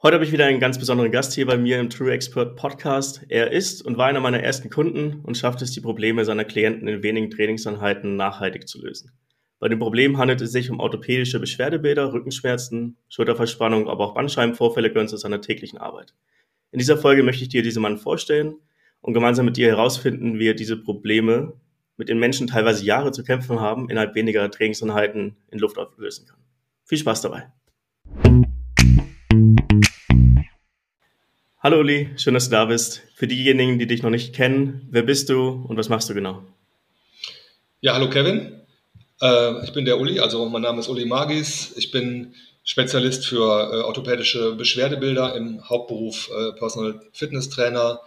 Heute habe ich wieder einen ganz besonderen Gast hier bei mir im True Expert Podcast. Er ist und war einer meiner ersten Kunden und schafft es, die Probleme seiner Klienten in wenigen Trainingseinheiten nachhaltig zu lösen. Bei dem Problem handelt es sich um orthopädische Beschwerdebilder, Rückenschmerzen, Schulterverspannung, aber auch Bandscheibenvorfälle gehören zu seiner täglichen Arbeit. In dieser Folge möchte ich dir diesen Mann vorstellen und gemeinsam mit dir herausfinden, wie er diese Probleme, mit den Menschen teilweise Jahre zu kämpfen haben, innerhalb weniger Trainingseinheiten in Luft auflösen kann. Viel Spaß dabei! Hallo Uli, schön, dass du da bist. Für diejenigen, die dich noch nicht kennen, wer bist du und was machst du genau? Ja, hallo Kevin. Äh, ich bin der Uli, also mein Name ist Uli Magis. Ich bin Spezialist für äh, orthopädische Beschwerdebilder im Hauptberuf äh, Personal Fitness Trainer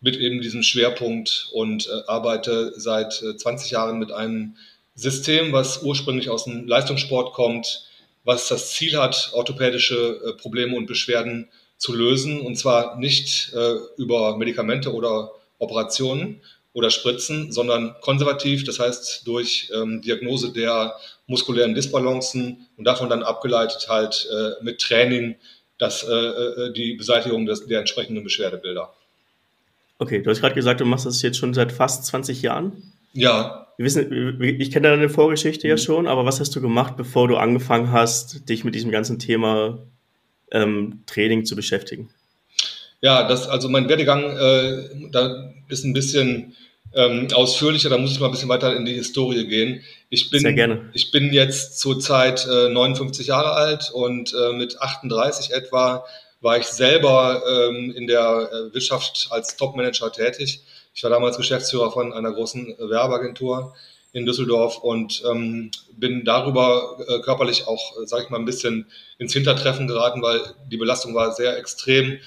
mit eben diesem Schwerpunkt und arbeite seit 20 äh, Jahren mit einem System, was ursprünglich aus dem Leistungssport kommt, was das Ziel hat, orthopädische Probleme und Beschwerden zu lösen. Und zwar nicht äh, über Medikamente oder Operationen oder Spritzen, sondern konservativ, das heißt durch ähm, Diagnose der muskulären Disbalancen und davon dann abgeleitet halt äh, mit Training das, äh, äh die Beseitigung des, der entsprechenden Beschwerdebilder. Okay, du hast gerade gesagt, du machst das jetzt schon seit fast 20 Jahren. Ja. Wir wissen, ich kenne deine Vorgeschichte ja mhm. schon, aber was hast du gemacht, bevor du angefangen hast, dich mit diesem ganzen Thema ähm, Training zu beschäftigen? Ja, das, also mein Werdegang, äh, da ist ein bisschen ähm, ausführlicher, da muss ich mal ein bisschen weiter in die Historie gehen. Ich bin, Sehr gerne. Ich bin jetzt zurzeit äh, 59 Jahre alt und äh, mit 38 etwa war ich selber ähm, in der äh, Wirtschaft als Topmanager tätig. Ich war damals Geschäftsführer von einer großen Werbeagentur in Düsseldorf und ähm, bin darüber äh, körperlich auch, äh, sage ich mal, ein bisschen ins Hintertreffen geraten, weil die Belastung war sehr extrem.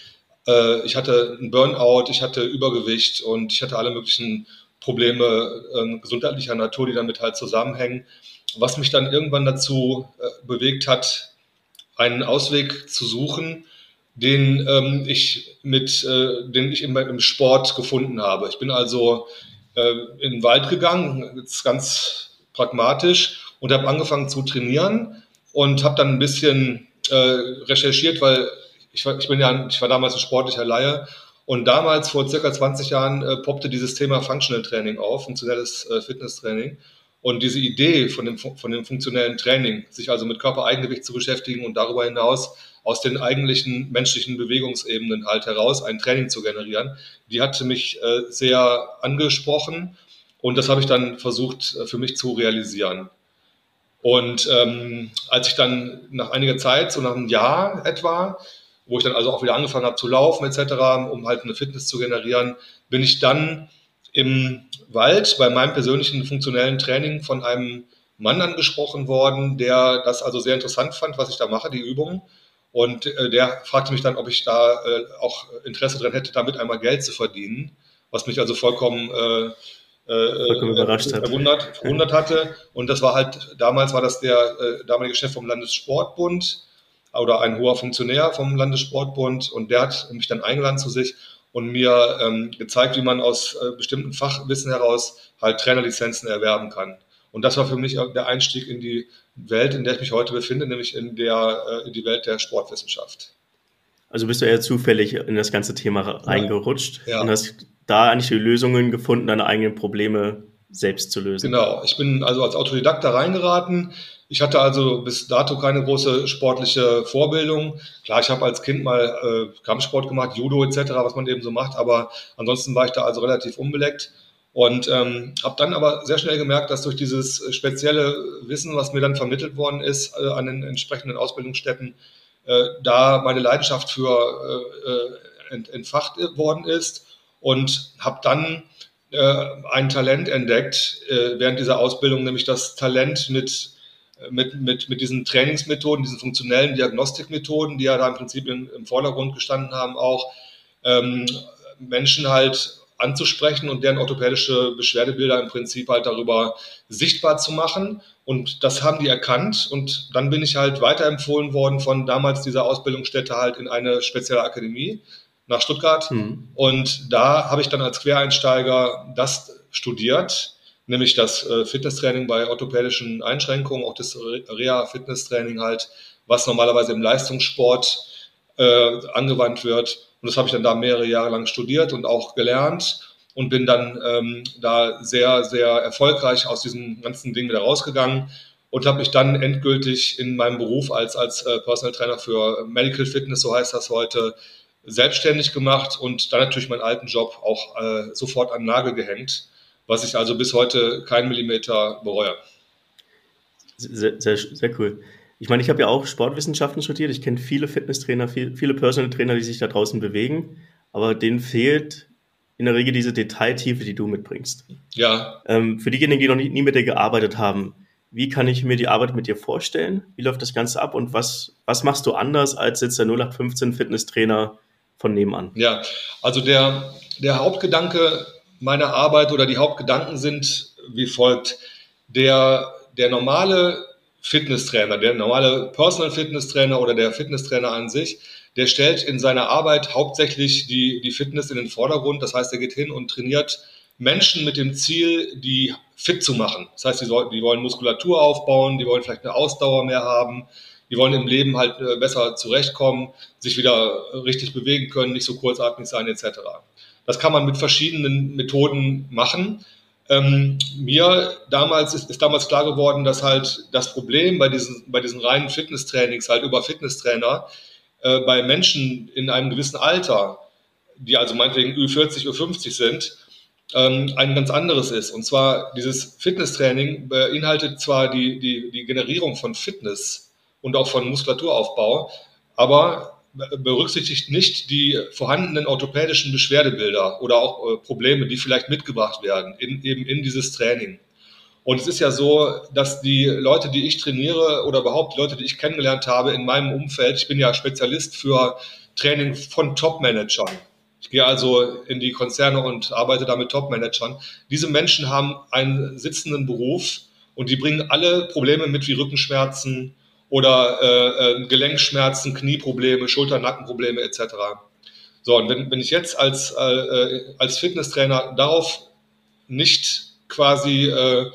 Äh, ich hatte einen Burnout, ich hatte Übergewicht und ich hatte alle möglichen Probleme äh, gesundheitlicher Natur, die damit halt zusammenhängen. Was mich dann irgendwann dazu äh, bewegt hat, einen Ausweg zu suchen, den ähm, ich mit, äh, den ich im, im Sport gefunden habe. Ich bin also äh, in den Wald gegangen, jetzt ganz pragmatisch, und habe angefangen zu trainieren und habe dann ein bisschen äh, recherchiert, weil ich war, ich bin ja, ich war damals ein sportlicher Laie und damals, vor circa 20 Jahren, äh, poppte dieses Thema Functional Training auf, funktionelles äh, Fitnesstraining. Und diese Idee von dem, von dem funktionellen Training, sich also mit Körpereigengewicht zu beschäftigen und darüber hinaus aus den eigentlichen menschlichen Bewegungsebenen halt heraus ein Training zu generieren, die hatte mich äh, sehr angesprochen und das habe ich dann versucht äh, für mich zu realisieren. Und ähm, als ich dann nach einiger Zeit, so nach einem Jahr etwa, wo ich dann also auch wieder angefangen habe zu laufen etc., um halt eine Fitness zu generieren, bin ich dann im Wald bei meinem persönlichen funktionellen Training von einem Mann angesprochen worden, der das also sehr interessant fand, was ich da mache, die Übungen. Und äh, der fragte mich dann, ob ich da äh, auch Interesse dran hätte, damit einmal Geld zu verdienen, was mich also vollkommen, äh, äh vollkommen überrascht verwundert, hat. verwundert hatte. Und das war halt, damals war das der äh, damalige Chef vom Landessportbund oder ein hoher Funktionär vom Landessportbund und der hat mich dann eingeladen zu sich und mir ähm, gezeigt, wie man aus äh, bestimmten Fachwissen heraus halt Trainerlizenzen erwerben kann. Und das war für mich der Einstieg in die Welt, in der ich mich heute befinde, nämlich in, der, äh, in die Welt der Sportwissenschaft. Also bist du eher zufällig in das ganze Thema reingerutscht ja. und hast da eigentlich die Lösungen gefunden, deine eigenen Probleme selbst zu lösen. Genau, ich bin also als Autodidakt da reingeraten. Ich hatte also bis dato keine große sportliche Vorbildung. Klar, ich habe als Kind mal äh, Kampfsport gemacht, Judo etc., was man eben so macht, aber ansonsten war ich da also relativ unbeleckt und ähm, habe dann aber sehr schnell gemerkt, dass durch dieses spezielle Wissen, was mir dann vermittelt worden ist äh, an den entsprechenden Ausbildungsstätten, äh, da meine Leidenschaft für äh, äh ent, entfacht worden ist. Und habe dann äh, ein Talent entdeckt äh, während dieser Ausbildung, nämlich das Talent mit mit, mit, mit diesen Trainingsmethoden, diesen funktionellen Diagnostikmethoden, die ja da im Prinzip im, im Vordergrund gestanden haben, auch ähm, Menschen halt anzusprechen und deren orthopädische Beschwerdebilder im Prinzip halt darüber sichtbar zu machen. Und das haben die erkannt. Und dann bin ich halt weiterempfohlen worden von damals dieser Ausbildungsstätte halt in eine spezielle Akademie nach Stuttgart. Mhm. Und da habe ich dann als Quereinsteiger das studiert, nämlich das äh, Fitnesstraining bei orthopädischen Einschränkungen, auch das Reha-Fitnesstraining halt, was normalerweise im Leistungssport äh, angewandt wird. Und das habe ich dann da mehrere Jahre lang studiert und auch gelernt und bin dann ähm, da sehr, sehr erfolgreich aus diesem ganzen Ding wieder rausgegangen und habe mich dann endgültig in meinem Beruf als, als äh, Personal Trainer für Medical Fitness, so heißt das heute, selbstständig gemacht und dann natürlich meinen alten Job auch äh, sofort an Nagel gehängt, was ich also bis heute keinen Millimeter bereue. Sehr, sehr, sehr cool. Ich meine, ich habe ja auch Sportwissenschaften studiert. Ich kenne viele Fitnesstrainer, viel, viele Personal Trainer, die sich da draußen bewegen, aber denen fehlt in der Regel diese Detailtiefe, die du mitbringst. Ja. Ähm, für diejenigen, die noch nie, nie mit dir gearbeitet haben, wie kann ich mir die Arbeit mit dir vorstellen? Wie läuft das Ganze ab und was, was machst du anders als jetzt der 0815 Fitnesstrainer von nebenan? Ja, also der, der Hauptgedanke meiner Arbeit oder die Hauptgedanken sind wie folgt. Der, der normale Fitnesstrainer, der normale Personal Fitnesstrainer oder der Fitnesstrainer an sich, der stellt in seiner Arbeit hauptsächlich die, die Fitness in den Vordergrund. Das heißt, er geht hin und trainiert Menschen mit dem Ziel, die fit zu machen. Das heißt, die, soll, die wollen Muskulatur aufbauen, die wollen vielleicht eine Ausdauer mehr haben, die wollen im Leben halt äh, besser zurechtkommen, sich wieder richtig bewegen können, nicht so kurzatmig sein etc. Das kann man mit verschiedenen Methoden machen. Ähm, mir damals ist, ist, damals klar geworden, dass halt das Problem bei diesen, bei diesen reinen Fitnesstrainings halt über Fitnesstrainer äh, bei Menschen in einem gewissen Alter, die also meinetwegen Ü40, Ü50 sind, ähm, ein ganz anderes ist. Und zwar dieses Fitnesstraining beinhaltet zwar die, die, die Generierung von Fitness und auch von Muskulaturaufbau, aber berücksichtigt nicht die vorhandenen orthopädischen Beschwerdebilder oder auch äh, Probleme, die vielleicht mitgebracht werden in, eben in dieses Training. Und es ist ja so, dass die Leute, die ich trainiere oder überhaupt die Leute, die ich kennengelernt habe in meinem Umfeld, ich bin ja Spezialist für Training von Top-Managern. Ich gehe also in die Konzerne und arbeite da mit Top-Managern. Diese Menschen haben einen sitzenden Beruf und die bringen alle Probleme mit wie Rückenschmerzen oder äh, äh, Gelenkschmerzen, Knieprobleme, Schulter-Nackenprobleme etc. So, und wenn, wenn ich jetzt als, äh, als Fitnesstrainer darauf nicht quasi äh,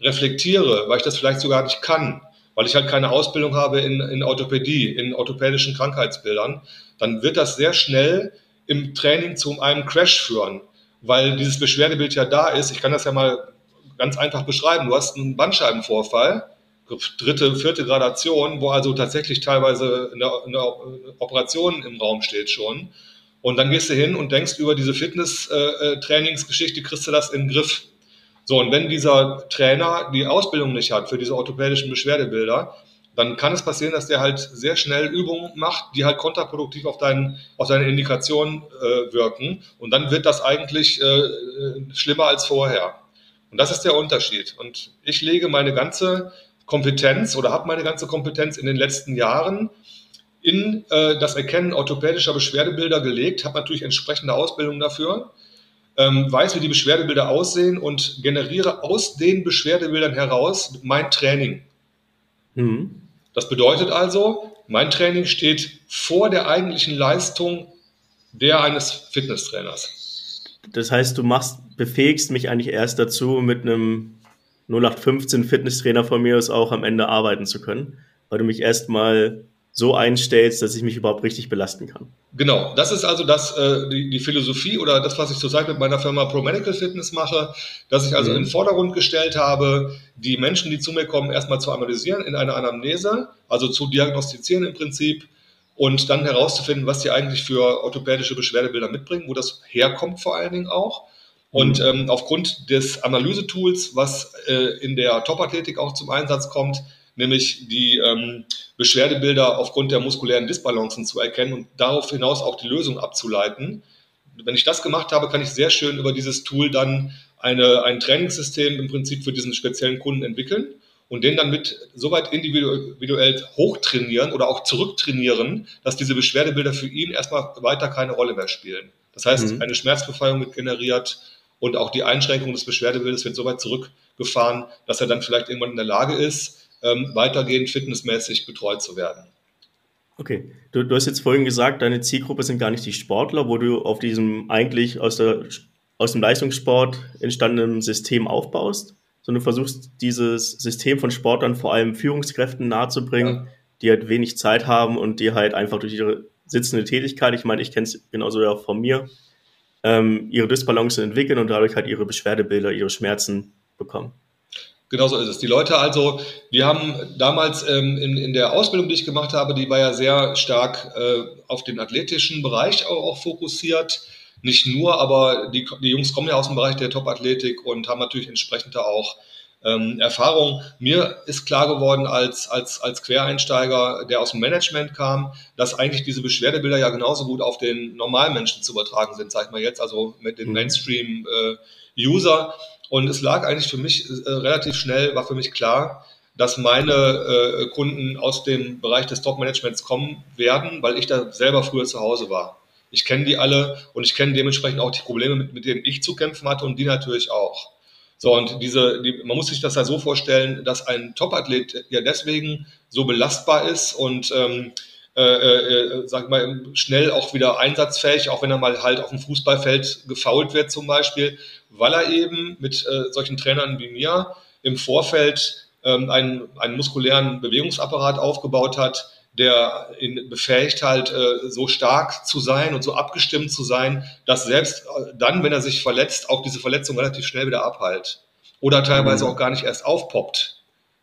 reflektiere, weil ich das vielleicht sogar nicht kann, weil ich halt keine Ausbildung habe in, in Orthopädie, in orthopädischen Krankheitsbildern, dann wird das sehr schnell im Training zu einem Crash führen, weil dieses Beschwerdebild ja da ist. Ich kann das ja mal ganz einfach beschreiben. Du hast einen Bandscheibenvorfall, dritte, vierte Gradation, wo also tatsächlich teilweise eine, eine Operation im Raum steht schon. Und dann gehst du hin und denkst über diese Fitness-Trainingsgeschichte, äh, kriegst du das in den Griff. So, und wenn dieser Trainer die Ausbildung nicht hat für diese orthopädischen Beschwerdebilder, dann kann es passieren, dass der halt sehr schnell Übungen macht, die halt kontraproduktiv auf, deinen, auf deine Indikation äh, wirken. Und dann wird das eigentlich äh, schlimmer als vorher. Und das ist der Unterschied. Und ich lege meine ganze Kompetenz oder habe meine ganze Kompetenz in den letzten Jahren in äh, das Erkennen orthopädischer Beschwerdebilder gelegt, habe natürlich entsprechende Ausbildung dafür, ähm, weiß, wie die Beschwerdebilder aussehen und generiere aus den Beschwerdebildern heraus mein Training. Mhm. Das bedeutet also, mein Training steht vor der eigentlichen Leistung der eines Fitnesstrainers. Das heißt, du machst, befähigst mich eigentlich erst dazu, mit einem 0815 Fitnesstrainer von mir aus auch am Ende arbeiten zu können, weil du mich erstmal so einstellst, dass ich mich überhaupt richtig belasten kann. Genau, das ist also das, äh, die, die Philosophie oder das, was ich zurzeit mit meiner Firma Pro Medical Fitness mache, dass ich also mhm. in den Vordergrund gestellt habe, die Menschen, die zu mir kommen, erstmal zu analysieren in einer Anamnese, also zu diagnostizieren im Prinzip und dann herauszufinden, was die eigentlich für orthopädische Beschwerdebilder mitbringen, wo das herkommt vor allen Dingen auch. Und mhm. ähm, aufgrund des Analysetools, was äh, in der Top-Athletik auch zum Einsatz kommt, nämlich die ähm, Beschwerdebilder aufgrund der muskulären Disbalancen zu erkennen und darauf hinaus auch die Lösung abzuleiten. Wenn ich das gemacht habe, kann ich sehr schön über dieses Tool dann eine, ein Trainingssystem im Prinzip für diesen speziellen Kunden entwickeln und den dann mit soweit individuell hochtrainieren oder auch zurücktrainieren, dass diese Beschwerdebilder für ihn erstmal weiter keine Rolle mehr spielen. Das heißt, mhm. eine Schmerzbefreiung wird generiert und auch die Einschränkung des Beschwerdebildes wird so weit zurückgefahren, dass er dann vielleicht irgendwann in der Lage ist, ähm, weitergehend fitnessmäßig betreut zu werden. Okay, du, du, hast jetzt vorhin gesagt, deine Zielgruppe sind gar nicht die Sportler, wo du auf diesem eigentlich aus, der, aus dem Leistungssport entstandenen System aufbaust, sondern du versuchst dieses System von Sportlern vor allem Führungskräften nahezubringen, ja. die halt wenig Zeit haben und die halt einfach durch ihre sitzende Tätigkeit, ich meine, ich kenne es genauso ja von mir, ähm, ihre Dysbalance entwickeln und dadurch halt ihre Beschwerdebilder, ihre Schmerzen bekommen. Genau so ist es. Die Leute also, wir haben damals ähm, in, in der Ausbildung, die ich gemacht habe, die war ja sehr stark äh, auf den athletischen Bereich auch, auch fokussiert. Nicht nur, aber die, die Jungs kommen ja aus dem Bereich der Top-Athletik und haben natürlich entsprechend auch ähm, Erfahrung. Mir ist klar geworden als, als, als Quereinsteiger, der aus dem Management kam, dass eigentlich diese Beschwerdebilder ja genauso gut auf den normalen Menschen zu übertragen sind, sag ich mal jetzt, also mit den mhm. Mainstream-User. Äh, und es lag eigentlich für mich äh, relativ schnell, war für mich klar, dass meine äh, Kunden aus dem Bereich des Top-Managements kommen werden, weil ich da selber früher zu Hause war. Ich kenne die alle und ich kenne dementsprechend auch die Probleme, mit, mit denen ich zu kämpfen hatte und die natürlich auch. So, und diese, die, man muss sich das ja so vorstellen, dass ein Topathlet ja deswegen so belastbar ist und ähm, äh, äh, sag mal, schnell auch wieder einsatzfähig, auch wenn er mal halt auf dem Fußballfeld gefault wird zum Beispiel, weil er eben mit äh, solchen Trainern wie mir im Vorfeld ähm, einen, einen muskulären Bewegungsapparat aufgebaut hat, der ihn befähigt halt äh, so stark zu sein und so abgestimmt zu sein, dass selbst äh, dann, wenn er sich verletzt, auch diese Verletzung relativ schnell wieder abheilt oder teilweise mhm. auch gar nicht erst aufpoppt.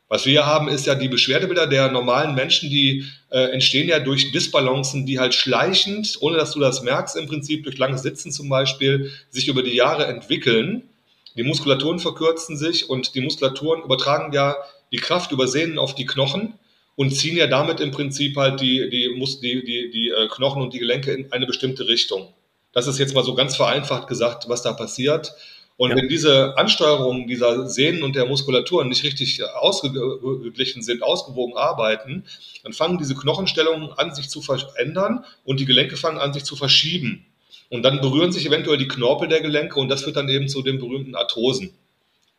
Was wir haben, ist ja die Beschwerdebilder der normalen Menschen, die äh, entstehen ja durch Disbalancen, die halt schleichend, ohne dass du das merkst, im Prinzip durch langes Sitzen zum Beispiel, sich über die Jahre entwickeln. Die Muskulaturen verkürzen sich und die Muskulaturen übertragen ja die Kraft über Sehnen auf die Knochen und ziehen ja damit im Prinzip halt die, die, muss, die, die, die äh, Knochen und die Gelenke in eine bestimmte Richtung. Das ist jetzt mal so ganz vereinfacht gesagt, was da passiert. Und ja. wenn diese Ansteuerungen dieser Sehnen und der Muskulatur nicht richtig ausgeglichen sind, ausgewogen arbeiten, dann fangen diese Knochenstellungen an, sich zu verändern und die Gelenke fangen an, sich zu verschieben. Und dann berühren sich eventuell die Knorpel der Gelenke und das führt dann eben zu den berühmten Arthrosen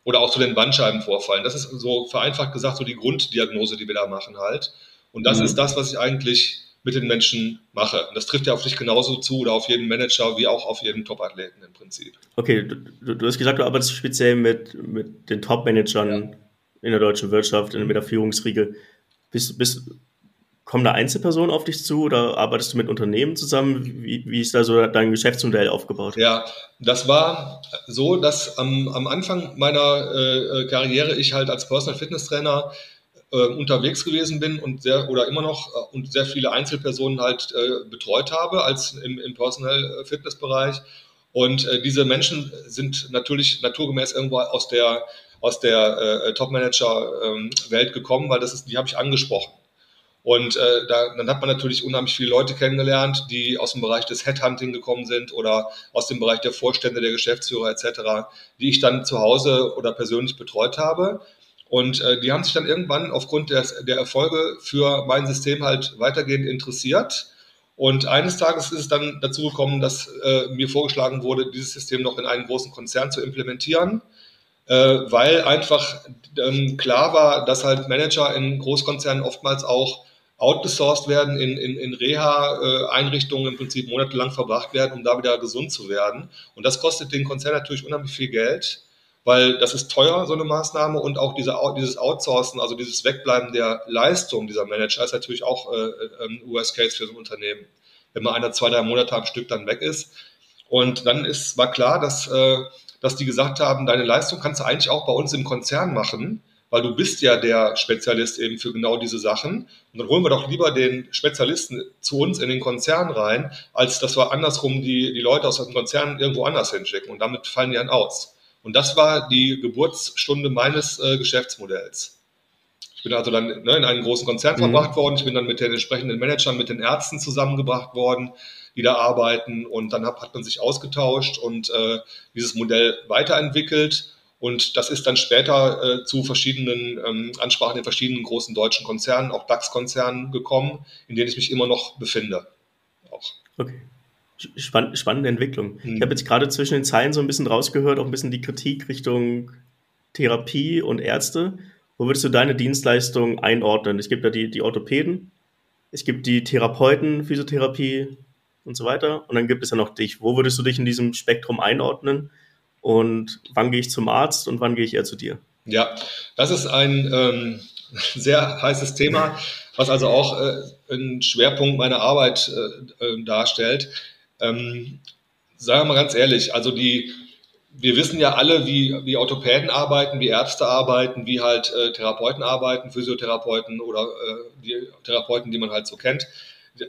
oder auch zu den Bandscheibenvorfallen. Das ist so vereinfacht gesagt so die Grunddiagnose, die wir da machen halt. Und das mhm. ist das, was ich eigentlich mit den Menschen mache. Und das trifft ja auf dich genauso zu oder auf jeden Manager wie auch auf jeden Top-Athleten im Prinzip. Okay, du, du, hast gesagt, du arbeitest speziell mit, mit den Top-Managern ja. in der deutschen Wirtschaft, in, mit der Führungsriege. Bist, bist, kommen da Einzelpersonen auf dich zu oder arbeitest du mit Unternehmen zusammen? Wie, wie ist da so dein Geschäftsmodell aufgebaut? Ja, das war so, dass am, am Anfang meiner äh, Karriere ich halt als Personal Fitness Trainer äh, unterwegs gewesen bin und sehr oder immer noch äh, und sehr viele Einzelpersonen halt äh, betreut habe als im, im Personal Fitness Bereich. Und äh, diese Menschen sind natürlich naturgemäß irgendwo aus der aus der äh, Top Manager ähm, Welt gekommen, weil das ist, die habe ich angesprochen. Und äh, da, dann hat man natürlich unheimlich viele Leute kennengelernt, die aus dem Bereich des Headhunting gekommen sind oder aus dem Bereich der Vorstände, der Geschäftsführer etc., die ich dann zu Hause oder persönlich betreut habe. Und äh, die haben sich dann irgendwann aufgrund der, der Erfolge für mein System halt weitergehend interessiert. Und eines Tages ist es dann dazu gekommen, dass äh, mir vorgeschlagen wurde, dieses System noch in einen großen Konzern zu implementieren äh, weil einfach ähm, klar war, dass halt Manager in Großkonzernen oftmals auch outgesourced werden, in, in, in Reha-Einrichtungen im Prinzip monatelang verbracht werden, um da wieder gesund zu werden. Und das kostet den Konzern natürlich unheimlich viel Geld, weil das ist teuer, so eine Maßnahme. Und auch diese, dieses Outsourcen, also dieses Wegbleiben der Leistung dieser Manager ist natürlich auch äh, ein US-Case für so ein Unternehmen. Wenn man einer zwei, drei Monate am Stück dann weg ist. Und dann ist, war klar, dass, äh, dass die gesagt haben, deine Leistung kannst du eigentlich auch bei uns im Konzern machen weil du bist ja der Spezialist eben für genau diese Sachen. Und dann holen wir doch lieber den Spezialisten zu uns in den Konzern rein, als dass wir andersrum die, die Leute aus dem Konzern irgendwo anders hinschicken. Und damit fallen die dann aus. Und das war die Geburtsstunde meines äh, Geschäftsmodells. Ich bin also dann ne, in einen großen Konzern mhm. verbracht worden. Ich bin dann mit den entsprechenden Managern, mit den Ärzten zusammengebracht worden, die da arbeiten. Und dann hat, hat man sich ausgetauscht und äh, dieses Modell weiterentwickelt. Und das ist dann später äh, zu verschiedenen ähm, Ansprachen in verschiedenen großen deutschen Konzernen, auch DAX-Konzernen gekommen, in denen ich mich immer noch befinde. Auch. Okay. Spann spannende Entwicklung. Mhm. Ich habe jetzt gerade zwischen den Zeilen so ein bisschen rausgehört, auch ein bisschen die Kritik Richtung Therapie und Ärzte. Wo würdest du deine Dienstleistung einordnen? Es gibt ja die, die Orthopäden, es gibt die Therapeuten, Physiotherapie und so weiter. Und dann gibt es ja noch dich. Wo würdest du dich in diesem Spektrum einordnen? Und wann gehe ich zum Arzt und wann gehe ich eher zu dir? Ja, das ist ein ähm, sehr heißes Thema, was also auch äh, ein Schwerpunkt meiner Arbeit äh, äh, darstellt. Ähm, sagen wir mal ganz ehrlich, also die, wir wissen ja alle, wie, wie Orthopäden arbeiten, wie Ärzte arbeiten, wie halt äh, Therapeuten arbeiten, Physiotherapeuten oder äh, die Therapeuten, die man halt so kennt.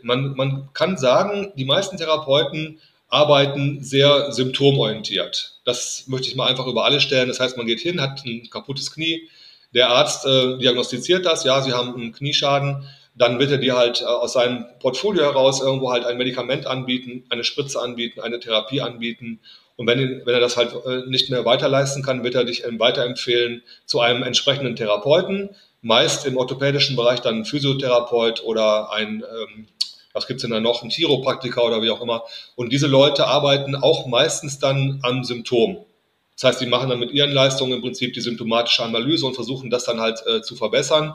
Man, man kann sagen, die meisten Therapeuten arbeiten sehr symptomorientiert. Das möchte ich mal einfach über alle stellen. Das heißt, man geht hin, hat ein kaputtes Knie, der Arzt äh, diagnostiziert das, ja, Sie haben einen Knieschaden, dann wird er dir halt äh, aus seinem Portfolio heraus irgendwo halt ein Medikament anbieten, eine Spritze anbieten, eine Therapie anbieten. Und wenn, wenn er das halt äh, nicht mehr weiterleisten kann, wird er dich weiterempfehlen zu einem entsprechenden Therapeuten, meist im orthopädischen Bereich dann ein Physiotherapeut oder ein, ähm, was gibt's denn da noch, ein Chiropraktiker oder wie auch immer. Und diese Leute arbeiten auch meistens dann am Symptom. Das heißt, die machen dann mit ihren Leistungen im Prinzip die symptomatische Analyse und versuchen das dann halt äh, zu verbessern.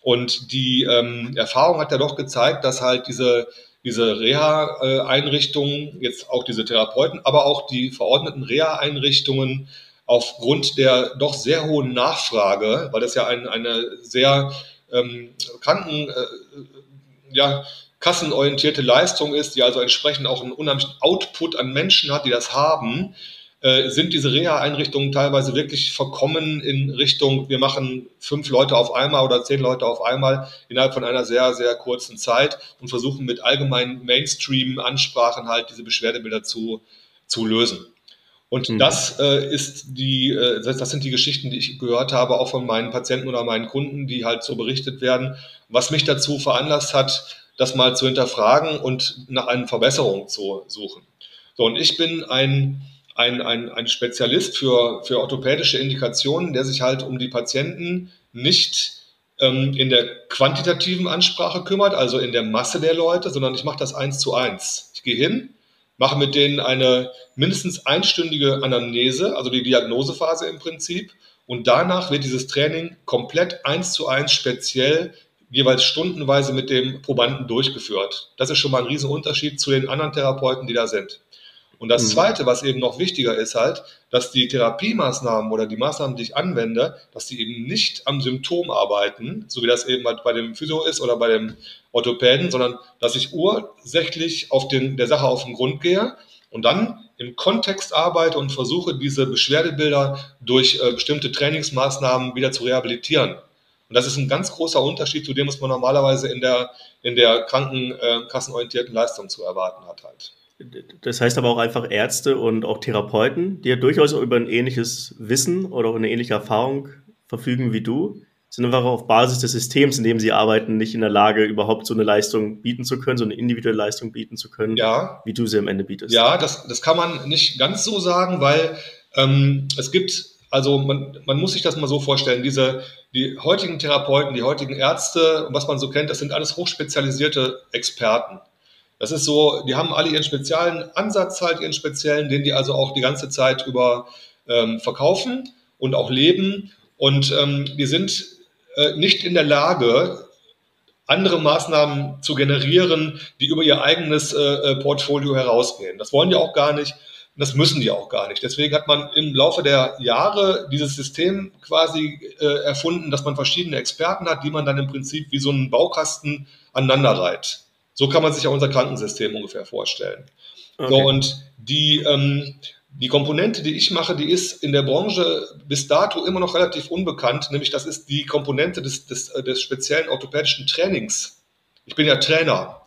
Und die ähm, Erfahrung hat ja doch gezeigt, dass halt diese, diese Reha-Einrichtungen, jetzt auch diese Therapeuten, aber auch die verordneten Reha-Einrichtungen aufgrund der doch sehr hohen Nachfrage, weil das ja ein, eine sehr ähm, Kranken, äh, ja, kassenorientierte Leistung ist, die also entsprechend auch einen unheimlichen Output an Menschen hat, die das haben, äh, sind diese Reha-Einrichtungen teilweise wirklich verkommen in Richtung, wir machen fünf Leute auf einmal oder zehn Leute auf einmal innerhalb von einer sehr, sehr kurzen Zeit und versuchen mit allgemeinen Mainstream-Ansprachen halt diese Beschwerdebilder zu, zu lösen. Und mhm. das äh, ist die, äh, das sind die Geschichten, die ich gehört habe, auch von meinen Patienten oder meinen Kunden, die halt so berichtet werden, was mich dazu veranlasst hat, das mal zu hinterfragen und nach einer Verbesserung zu suchen. So, und ich bin ein ein, ein, ein Spezialist für, für orthopädische Indikationen, der sich halt um die Patienten nicht ähm, in der quantitativen Ansprache kümmert, also in der Masse der Leute, sondern ich mache das eins zu eins. Ich gehe hin, mache mit denen eine mindestens einstündige Anamnese, also die Diagnosephase im Prinzip, und danach wird dieses Training komplett eins zu eins speziell jeweils stundenweise mit dem Probanden durchgeführt. Das ist schon mal ein Riesenunterschied zu den anderen Therapeuten, die da sind. Und das mhm. Zweite, was eben noch wichtiger ist halt, dass die Therapiemaßnahmen oder die Maßnahmen, die ich anwende, dass die eben nicht am Symptom arbeiten, so wie das eben halt bei dem Physio ist oder bei dem Orthopäden, sondern dass ich ursächlich auf den, der Sache auf den Grund gehe und dann im Kontext arbeite und versuche, diese Beschwerdebilder durch äh, bestimmte Trainingsmaßnahmen wieder zu rehabilitieren. Und das ist ein ganz großer Unterschied zu dem, was man normalerweise in der, in der krankenkassenorientierten Leistung zu erwarten hat halt. Das heißt aber auch einfach Ärzte und auch Therapeuten, die ja durchaus über ein ähnliches Wissen oder auch eine ähnliche Erfahrung verfügen wie du, sind einfach auf Basis des Systems, in dem sie arbeiten, nicht in der Lage, überhaupt so eine Leistung bieten zu können, so eine individuelle Leistung bieten zu können, ja. wie du sie am Ende bietest. Ja, das, das kann man nicht ganz so sagen, weil ähm, es gibt, also man, man muss sich das mal so vorstellen, diese, die heutigen Therapeuten, die heutigen Ärzte, was man so kennt, das sind alles hochspezialisierte Experten. Das ist so, die haben alle ihren speziellen Ansatz halt, ihren speziellen, den die also auch die ganze Zeit über ähm, verkaufen und auch leben. Und ähm, die sind äh, nicht in der Lage, andere Maßnahmen zu generieren, die über ihr eigenes äh, äh Portfolio herausgehen. Das wollen die auch gar nicht. Das müssen die auch gar nicht. Deswegen hat man im Laufe der Jahre dieses System quasi äh, erfunden, dass man verschiedene Experten hat, die man dann im Prinzip wie so einen Baukasten aneinander reiht. So kann man sich ja unser Krankensystem ungefähr vorstellen. Okay. So, und die, ähm, die Komponente, die ich mache, die ist in der Branche bis dato immer noch relativ unbekannt, nämlich das ist die Komponente des, des, äh, des speziellen orthopädischen Trainings. Ich bin ja Trainer.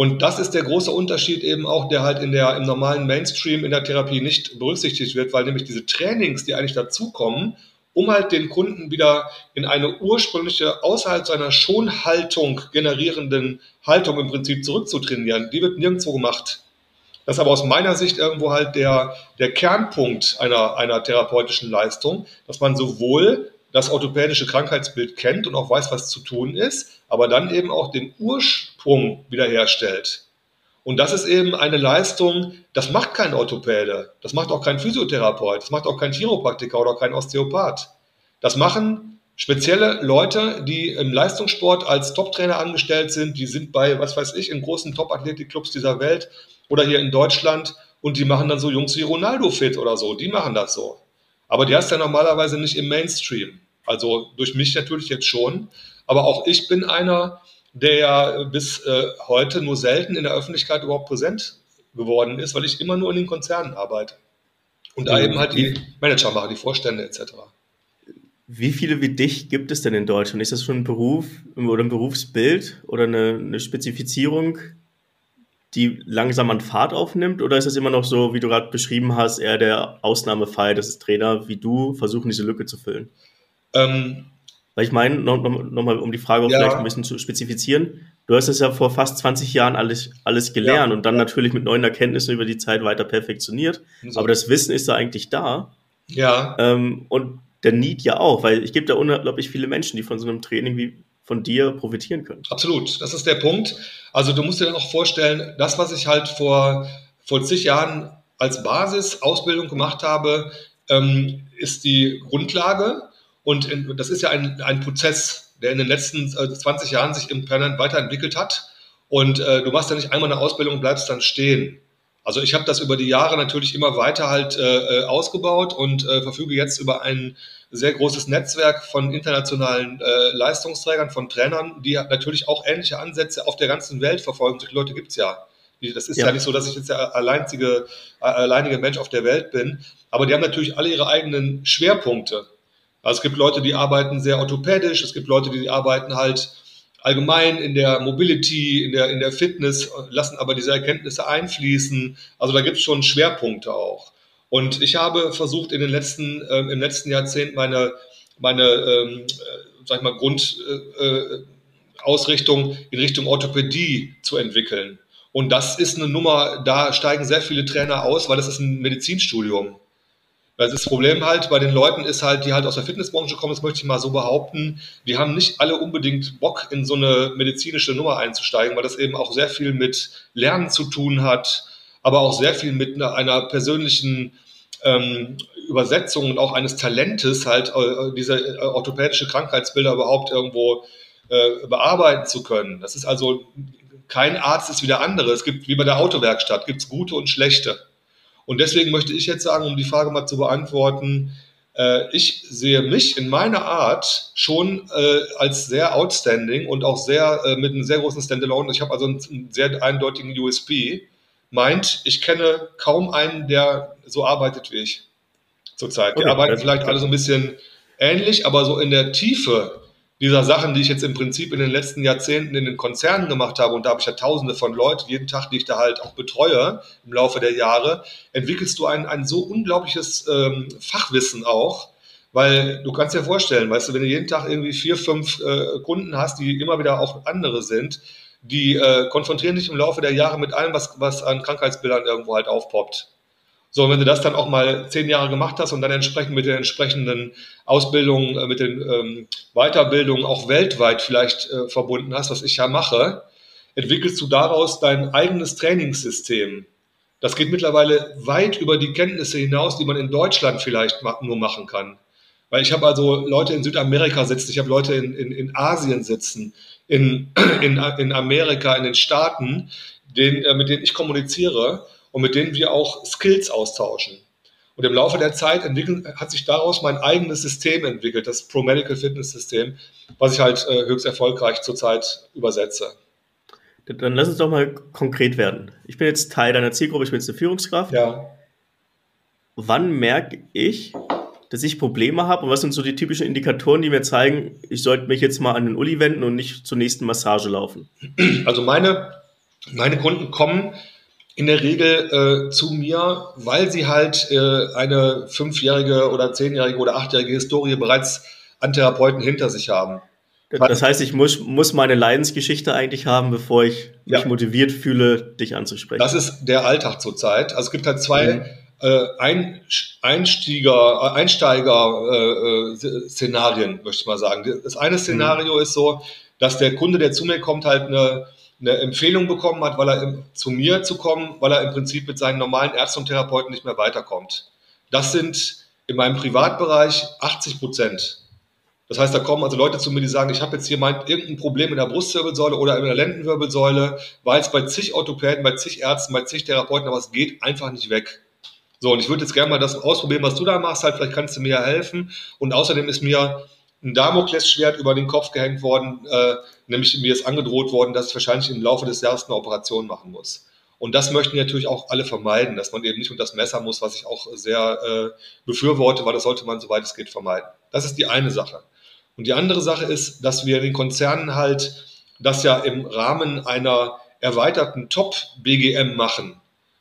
Und das ist der große Unterschied eben auch, der halt in der, im normalen Mainstream in der Therapie nicht berücksichtigt wird, weil nämlich diese Trainings, die eigentlich dazukommen, um halt den Kunden wieder in eine ursprüngliche, außerhalb seiner Schonhaltung generierenden Haltung im Prinzip zurückzutrainieren. Die wird nirgendwo gemacht. Das ist aber aus meiner Sicht irgendwo halt der, der Kernpunkt einer, einer therapeutischen Leistung, dass man sowohl das orthopädische Krankheitsbild kennt und auch weiß, was zu tun ist, aber dann eben auch den Ursprung wiederherstellt. Und das ist eben eine Leistung, das macht kein Orthopäde, das macht auch kein Physiotherapeut, das macht auch kein Chiropraktiker oder kein Osteopath. Das machen spezielle Leute, die im Leistungssport als Top-Trainer angestellt sind, die sind bei, was weiß ich, in großen Top-Athletik-Clubs dieser Welt oder hier in Deutschland und die machen dann so Jungs wie Ronaldo fit oder so, die machen das so. Aber der ist ja normalerweise nicht im Mainstream. Also durch mich natürlich jetzt schon. Aber auch ich bin einer, der ja bis äh, heute nur selten in der Öffentlichkeit überhaupt präsent geworden ist, weil ich immer nur in den Konzernen arbeite. Und da eben halt die Manager mache, die Vorstände etc. Wie viele wie dich gibt es denn in Deutschland? Ist das schon ein Beruf oder ein Berufsbild oder eine, eine Spezifizierung, die langsam an Fahrt aufnimmt? Oder ist es immer noch so, wie du gerade beschrieben hast, eher der Ausnahmefall, dass es Trainer wie du versuchen, diese Lücke zu füllen? Ähm, Weil ich meine, nochmal noch, noch um die Frage ja. vielleicht ein bisschen zu spezifizieren, du hast es ja vor fast 20 Jahren alles, alles gelernt ja. und dann natürlich mit neuen Erkenntnissen über die Zeit weiter perfektioniert. So. Aber das Wissen ist da eigentlich da. Ja. Ähm, und der Need ja auch, weil ich gebe da unglaublich viele Menschen, die von so einem Training wie von dir profitieren können. Absolut, das ist der Punkt. Also du musst dir dann auch vorstellen, das, was ich halt vor, vor zig Jahren als Basis-Ausbildung gemacht habe, ähm, ist die Grundlage. Und in, das ist ja ein, ein Prozess, der in den letzten äh, 20 Jahren sich im permanent weiterentwickelt hat. Und äh, du machst ja nicht einmal eine Ausbildung und bleibst dann stehen. Also ich habe das über die Jahre natürlich immer weiter halt äh, äh ausgebaut und äh, verfüge jetzt über ein sehr großes Netzwerk von internationalen äh, Leistungsträgern, von Trainern, die natürlich auch ähnliche Ansätze auf der ganzen Welt verfolgen. Solche Leute gibt's ja. Das ist ja. ja. nicht so, dass ich jetzt der alleinige, alleinige Mensch auf der Welt bin. Aber die haben natürlich alle ihre eigenen Schwerpunkte. Also es gibt Leute, die arbeiten sehr orthopädisch, es gibt Leute, die arbeiten halt allgemein in der Mobility, in der, in der Fitness, lassen aber diese Erkenntnisse einfließen. Also da gibt es schon Schwerpunkte auch. Und ich habe versucht, in den letzten, äh, im letzten Jahrzehnt meine, meine ähm, äh, sag ich mal, Grundausrichtung äh, in Richtung Orthopädie zu entwickeln. Und das ist eine Nummer, da steigen sehr viele Trainer aus, weil das ist ein Medizinstudium. Weil das Problem halt bei den Leuten ist halt, die halt aus der Fitnessbranche kommen, das möchte ich mal so behaupten, die haben nicht alle unbedingt Bock, in so eine medizinische Nummer einzusteigen, weil das eben auch sehr viel mit Lernen zu tun hat, aber auch sehr viel mit einer, persönlichen ähm, Übersetzung und auch eines Talentes, halt äh, diese äh, orthopädische Krankheitsbilder überhaupt irgendwo äh, bearbeiten zu können. Das ist also, kein Arzt ist wie der andere. Es gibt, wie bei der Autowerkstatt, gibt es gute und schlechte. Und deswegen möchte ich jetzt sagen, um die Frage mal zu beantworten, äh, ich sehe mich in meiner Art schon äh, als sehr outstanding und auch sehr äh, mit einem sehr großen Standalone. Ich habe also einen, einen sehr eindeutigen USP meint, ich kenne kaum einen, der so arbeitet wie ich zurzeit. Okay, die arbeiten vielleicht alle so ein bisschen ähnlich, aber so in der Tiefe dieser Sachen, die ich jetzt im Prinzip in den letzten Jahrzehnten in den Konzernen gemacht habe, und da habe ich ja tausende von Leuten jeden Tag, die ich da halt auch betreue im Laufe der Jahre, entwickelst du ein, ein so unglaubliches ähm, Fachwissen auch, weil du kannst dir vorstellen, weißt du, wenn du jeden Tag irgendwie vier, fünf äh, Kunden hast, die immer wieder auch andere sind, die äh, konfrontieren dich im Laufe der Jahre mit allem, was, was an Krankheitsbildern irgendwo halt aufpoppt. So, wenn du das dann auch mal zehn Jahre gemacht hast und dann entsprechend mit den entsprechenden Ausbildungen, äh, mit den ähm, Weiterbildungen auch weltweit vielleicht äh, verbunden hast, was ich ja mache, entwickelst du daraus dein eigenes Trainingssystem. Das geht mittlerweile weit über die Kenntnisse hinaus, die man in Deutschland vielleicht nur machen kann. Weil ich habe also Leute in Südamerika sitzen, ich habe Leute in, in, in Asien sitzen, in, in, in Amerika, in den Staaten, den, äh, mit denen ich kommuniziere und mit denen wir auch Skills austauschen. Und im Laufe der Zeit hat sich daraus mein eigenes System entwickelt, das Pro Medical Fitness System, was ich halt äh, höchst erfolgreich zurzeit übersetze. Dann lass uns doch mal konkret werden. Ich bin jetzt Teil deiner Zielgruppe, ich bin jetzt eine Führungskraft. Ja. Wann merke ich, dass ich Probleme habe? Und was sind so die typischen Indikatoren, die mir zeigen, ich sollte mich jetzt mal an den Uli wenden und nicht zur nächsten Massage laufen? Also meine, meine Kunden kommen in der Regel äh, zu mir, weil sie halt äh, eine fünfjährige oder zehnjährige oder achtjährige Historie bereits an Therapeuten hinter sich haben. Das heißt, ich muss, muss meine Leidensgeschichte eigentlich haben, bevor ich mich ja. motiviert fühle, dich anzusprechen. Das ist der Alltag zurzeit. Also es gibt halt zwei mhm Ein, Einsteiger, äh, Einsteiger-Szenarien, äh, möchte ich mal sagen. Das eine Szenario mhm. ist so, dass der Kunde, der zu mir kommt, halt eine, eine Empfehlung bekommen hat, weil er im, zu mir zu kommen, weil er im Prinzip mit seinen normalen Ärzten und Therapeuten nicht mehr weiterkommt. Das sind in meinem Privatbereich 80 Prozent. Das heißt, da kommen also Leute zu mir, die sagen, ich habe jetzt hier mein, irgendein Problem in der Brustwirbelsäule oder in der Lendenwirbelsäule, war jetzt bei zig Orthopäden, bei zig Ärzten, bei zig Therapeuten, aber es geht einfach nicht weg. So, und ich würde jetzt gerne mal das ausprobieren, was du da machst, halt, vielleicht kannst du mir ja helfen. Und außerdem ist mir ein Damoklesschwert über den Kopf gehängt worden, äh, nämlich mir ist angedroht worden, dass ich wahrscheinlich im Laufe des Jahres eine Operation machen muss. Und das möchten natürlich auch alle vermeiden, dass man eben nicht unter das Messer muss, was ich auch sehr äh, befürworte, weil das sollte man, soweit es geht, vermeiden. Das ist die eine Sache. Und die andere Sache ist, dass wir den Konzernen halt das ja im Rahmen einer erweiterten Top-BGM machen,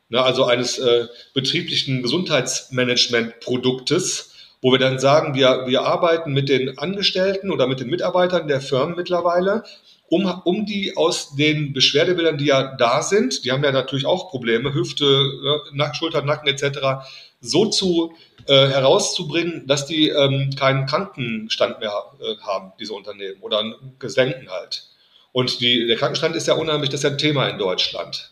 ne, also eines äh, betrieblichen Gesundheitsmanagement-Produktes, wo wir dann sagen, wir, wir arbeiten mit den Angestellten oder mit den Mitarbeitern der Firmen mittlerweile um, um die aus den Beschwerdebildern, die ja da sind, die haben ja natürlich auch Probleme, Hüfte, Nack, Schultern, Nacken etc., so zu äh, herauszubringen, dass die ähm, keinen Krankenstand mehr äh, haben, diese Unternehmen, oder einen gesenkten halt. Und die, der Krankenstand ist ja unheimlich, das ist ja ein Thema in Deutschland.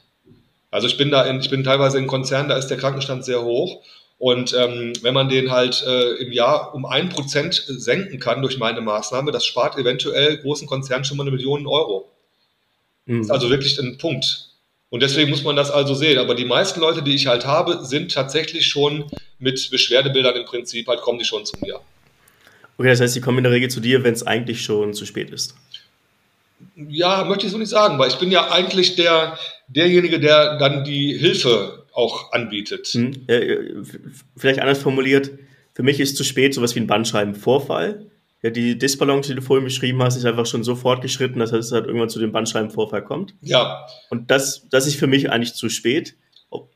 Also ich bin da in, ich bin teilweise in Konzernen, da ist der Krankenstand sehr hoch. Und ähm, wenn man den halt äh, im Jahr um ein Prozent senken kann durch meine Maßnahme, das spart eventuell großen Konzernen schon mal eine Million Euro. Mhm. Das ist also wirklich ein Punkt. Und deswegen muss man das also sehen. Aber die meisten Leute, die ich halt habe, sind tatsächlich schon mit Beschwerdebildern im Prinzip, halt kommen die schon zu mir. Okay, das heißt, die kommen in der Regel zu dir, wenn es eigentlich schon zu spät ist. Ja, möchte ich so nicht sagen, weil ich bin ja eigentlich der, derjenige, der dann die Hilfe auch anbietet. Hm, vielleicht anders formuliert, für mich ist zu spät sowas wie ein Bandscheibenvorfall. Ja, die Disbalance, die du vorhin beschrieben hast, ist einfach schon so fortgeschritten, dass es halt irgendwann zu dem Bandscheibenvorfall kommt. Ja. Und das, das ist für mich eigentlich zu spät,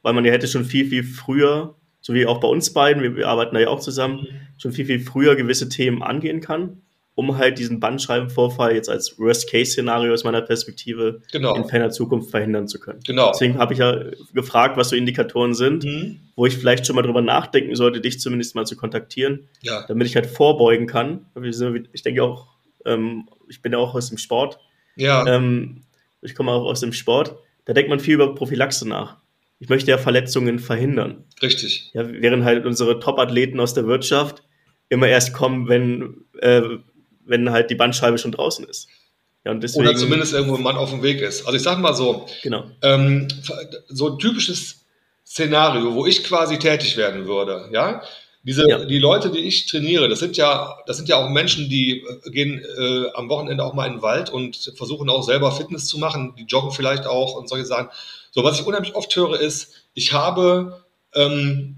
weil man ja hätte schon viel, viel früher, so wie auch bei uns beiden, wir, wir arbeiten da ja auch zusammen, schon viel, viel früher gewisse Themen angehen kann um halt diesen Bandscheibenvorfall jetzt als Worst-Case-Szenario aus meiner Perspektive genau. in ferner Zukunft verhindern zu können. Genau. Deswegen habe ich ja gefragt, was so Indikatoren sind, mhm. wo ich vielleicht schon mal drüber nachdenken sollte, dich zumindest mal zu kontaktieren, ja. damit ich halt vorbeugen kann. Ich denke auch, ähm, ich bin ja auch aus dem Sport. Ja. Ähm, ich komme auch aus dem Sport. Da denkt man viel über Prophylaxe nach. Ich möchte ja Verletzungen verhindern. Richtig. Ja, während halt unsere Top-Athleten aus der Wirtschaft immer erst kommen, wenn äh, wenn halt die Bandscheibe schon draußen ist. Ja, deswegen, Oder zumindest irgendwo ein Mann auf dem Weg ist. Also ich sag mal so, genau. ähm, so ein typisches Szenario, wo ich quasi tätig werden würde, ja. Diese, ja. die Leute, die ich trainiere, das sind ja, das sind ja auch Menschen, die äh, gehen äh, am Wochenende auch mal in den Wald und versuchen auch selber Fitness zu machen, die joggen vielleicht auch und solche Sachen. So, was ich unheimlich oft höre, ist, ich habe ähm,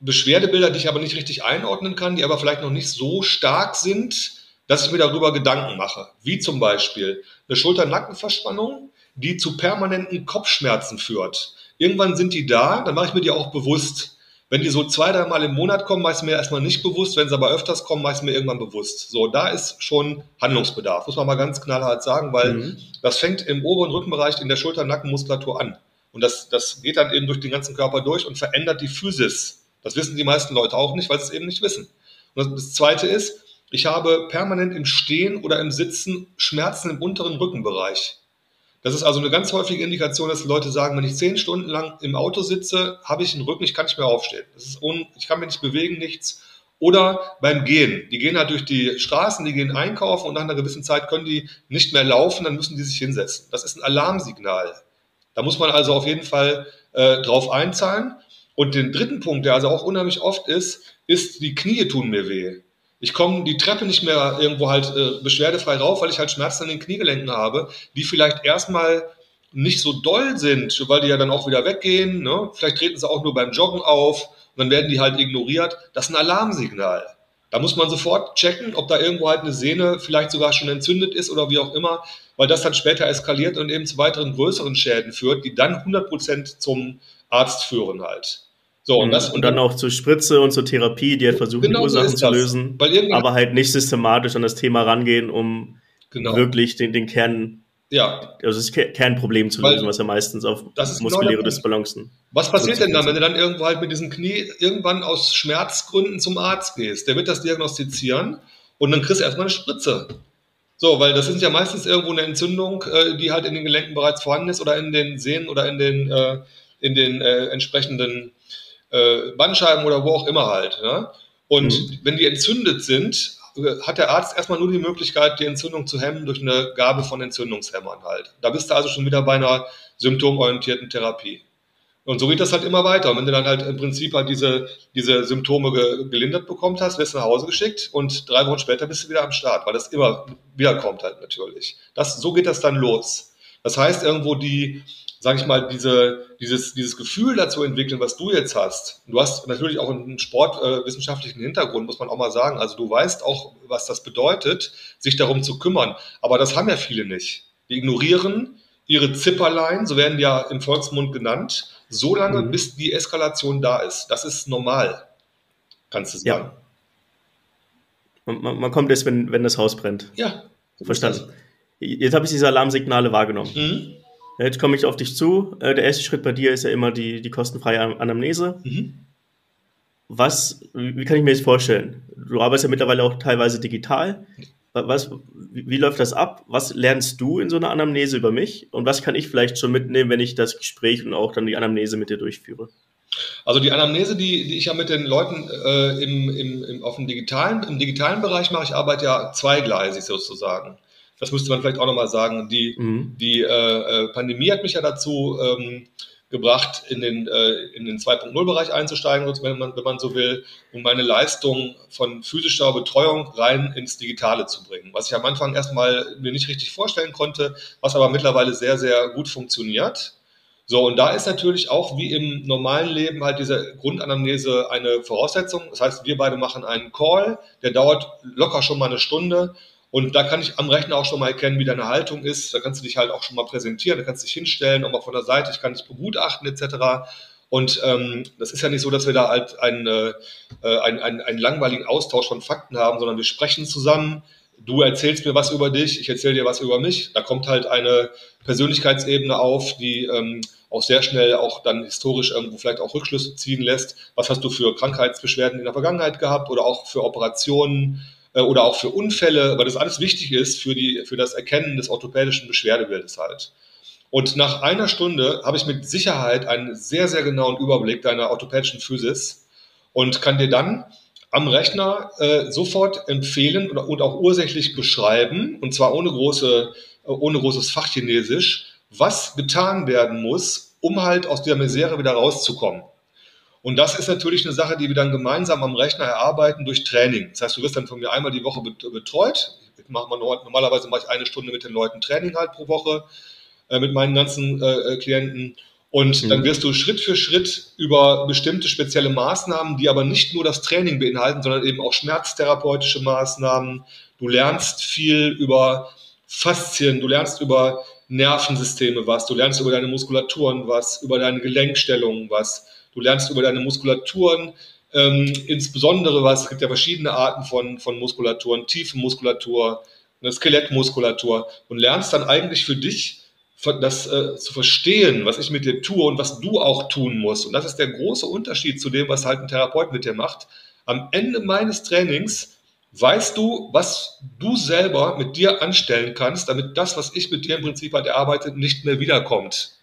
Beschwerdebilder, die ich aber nicht richtig einordnen kann, die aber vielleicht noch nicht so stark sind, dass ich mir darüber Gedanken mache. Wie zum Beispiel eine Schulter-Nackenverspannung, die zu permanenten Kopfschmerzen führt. Irgendwann sind die da, dann mache ich mir die auch bewusst. Wenn die so zwei, drei Mal im Monat kommen, mache ich es mir erstmal nicht bewusst. Wenn sie aber öfters kommen, mache ich es mir irgendwann bewusst. So, da ist schon Handlungsbedarf, muss man mal ganz knallhart sagen, weil mhm. das fängt im oberen Rückenbereich in der Schulter-Nackenmuskulatur an. Und das, das geht dann eben durch den ganzen Körper durch und verändert die Physis. Das wissen die meisten Leute auch nicht, weil sie es eben nicht wissen. Und das Zweite ist, ich habe permanent im Stehen oder im Sitzen Schmerzen im unteren Rückenbereich. Das ist also eine ganz häufige Indikation, dass Leute sagen, wenn ich zehn Stunden lang im Auto sitze, habe ich einen Rücken, ich kann nicht mehr aufstehen. Das ist un ich kann mich nicht bewegen, nichts. Oder beim Gehen. Die gehen halt durch die Straßen, die gehen einkaufen und nach einer gewissen Zeit können die nicht mehr laufen, dann müssen die sich hinsetzen. Das ist ein Alarmsignal. Da muss man also auf jeden Fall äh, drauf einzahlen. Und den dritten Punkt, der also auch unheimlich oft ist, ist, die Knie tun mir weh. Ich komme die Treppe nicht mehr irgendwo halt äh, beschwerdefrei rauf, weil ich halt Schmerzen an den Kniegelenken habe, die vielleicht erstmal nicht so doll sind, weil die ja dann auch wieder weggehen. Ne? Vielleicht treten sie auch nur beim Joggen auf und dann werden die halt ignoriert. Das ist ein Alarmsignal. Da muss man sofort checken, ob da irgendwo halt eine Sehne vielleicht sogar schon entzündet ist oder wie auch immer, weil das dann später eskaliert und eben zu weiteren größeren Schäden führt, die dann 100% zum Arzt führen halt. So, und, das, und dann auch zur Spritze und zur Therapie, die halt versuchen, genau die Ursachen so zu lösen, aber halt nicht systematisch an das Thema rangehen, um genau. wirklich den, den Kern, ja. also das Kernproblem zu lösen, Weil was ja meistens auf genau muskuläre genau Disbalancen. Was passiert denn dann, wenn du dann irgendwo halt mit diesem Knie irgendwann aus Schmerzgründen zum Arzt gehst? Der wird das diagnostizieren und dann kriegst du erstmal eine Spritze. So, weil das ist ja meistens irgendwo eine Entzündung, äh, die halt in den Gelenken bereits vorhanden ist oder in den Sehnen oder in den, äh, in den äh, entsprechenden äh, Bandscheiben oder wo auch immer halt. Ne? Und mhm. wenn die entzündet sind, hat der Arzt erstmal nur die Möglichkeit, die Entzündung zu hemmen durch eine Gabe von Entzündungshemmern halt. Da bist du also schon wieder bei einer symptomorientierten Therapie. Und so geht das halt immer weiter. Und wenn du dann halt im Prinzip halt diese, diese Symptome ge gelindert bekommt hast, wirst du nach Hause geschickt und drei Wochen später bist du wieder am Start, weil das immer wiederkommt halt natürlich. Das, so geht das dann los. Das heißt, irgendwo die, sag ich mal, diese, dieses, dieses Gefühl dazu entwickeln, was du jetzt hast. Du hast natürlich auch einen sportwissenschaftlichen äh, Hintergrund, muss man auch mal sagen. Also du weißt auch, was das bedeutet, sich darum zu kümmern. Aber das haben ja viele nicht. Die ignorieren ihre Zipperlein, so werden die ja im Volksmund genannt, so lange, mhm. bis die Eskalation da ist. Das ist normal, kannst du sagen. Ja. Man, man, kommt erst, wenn, wenn das Haus brennt. Ja. Verstanden. Jetzt habe ich diese Alarmsignale wahrgenommen. Mhm. Jetzt komme ich auf dich zu. Äh, der erste Schritt bei dir ist ja immer die, die kostenfreie Anamnese. Mhm. Was, wie kann ich mir das vorstellen? Du arbeitest ja mittlerweile auch teilweise digital. Was, wie, wie, läuft das ab? Was lernst du in so einer Anamnese über mich? Und was kann ich vielleicht schon mitnehmen, wenn ich das Gespräch und auch dann die Anamnese mit dir durchführe? Also die Anamnese, die, die ich ja mit den Leuten äh, im, im, im, auf dem digitalen, im digitalen Bereich mache, ich arbeite ja zweigleisig sozusagen. Das müsste man vielleicht auch nochmal sagen. Die, mhm. die äh, äh, Pandemie hat mich ja dazu ähm, gebracht, in den, äh, in den 2.0-Bereich einzusteigen, wenn man, wenn man so will, um meine Leistung von physischer Betreuung rein ins Digitale zu bringen. Was ich am Anfang erstmal mir nicht richtig vorstellen konnte, was aber mittlerweile sehr, sehr gut funktioniert. So, und da ist natürlich auch wie im normalen Leben halt diese Grundanamnese eine Voraussetzung. Das heißt, wir beide machen einen Call, der dauert locker schon mal eine Stunde und da kann ich am Rechner auch schon mal erkennen, wie deine Haltung ist. Da kannst du dich halt auch schon mal präsentieren, da kannst du dich hinstellen, auch mal von der Seite, ich kann dich begutachten etc. Und ähm, das ist ja nicht so, dass wir da halt einen, äh, einen, einen, einen langweiligen Austausch von Fakten haben, sondern wir sprechen zusammen. Du erzählst mir was über dich, ich erzähle dir was über mich. Da kommt halt eine Persönlichkeitsebene auf, die ähm, auch sehr schnell auch dann historisch irgendwo vielleicht auch Rückschlüsse ziehen lässt. Was hast du für Krankheitsbeschwerden in der Vergangenheit gehabt oder auch für Operationen? Äh, oder auch für Unfälle, weil das alles wichtig ist für, die, für das Erkennen des orthopädischen Beschwerdebildes halt. Und nach einer Stunde habe ich mit Sicherheit einen sehr, sehr genauen Überblick deiner orthopädischen Physis und kann dir dann am Rechner äh, sofort empfehlen und, auch ursächlich beschreiben, und zwar ohne, große, äh, ohne großes Fachchinesisch, was getan werden muss, um halt aus der Misere wieder rauszukommen. Und das ist natürlich eine Sache, die wir dann gemeinsam am Rechner erarbeiten durch Training. Das heißt, du wirst dann von mir einmal die Woche betreut. normalerweise mache ich eine Stunde mit den Leuten Training halt pro Woche äh, mit meinen ganzen äh, Klienten. Und mhm. dann wirst du Schritt für Schritt über bestimmte spezielle Maßnahmen, die aber nicht nur das Training beinhalten, sondern eben auch schmerztherapeutische Maßnahmen. Du lernst viel über Faszien, du lernst über Nervensysteme was, du lernst über deine Muskulaturen was, über deine Gelenkstellungen was Du lernst über deine Muskulaturen, ähm, insbesondere was, es gibt ja verschiedene Arten von, von Muskulaturen, Tiefenmuskulatur, eine Skelettmuskulatur und lernst dann eigentlich für dich das äh, zu verstehen, was ich mit dir tue und was du auch tun musst. Und das ist der große Unterschied zu dem, was halt ein Therapeut mit dir macht. Am Ende meines Trainings weißt du, was du selber mit dir anstellen kannst, damit das, was ich mit dir im Prinzip halt erarbeite, nicht mehr wiederkommt.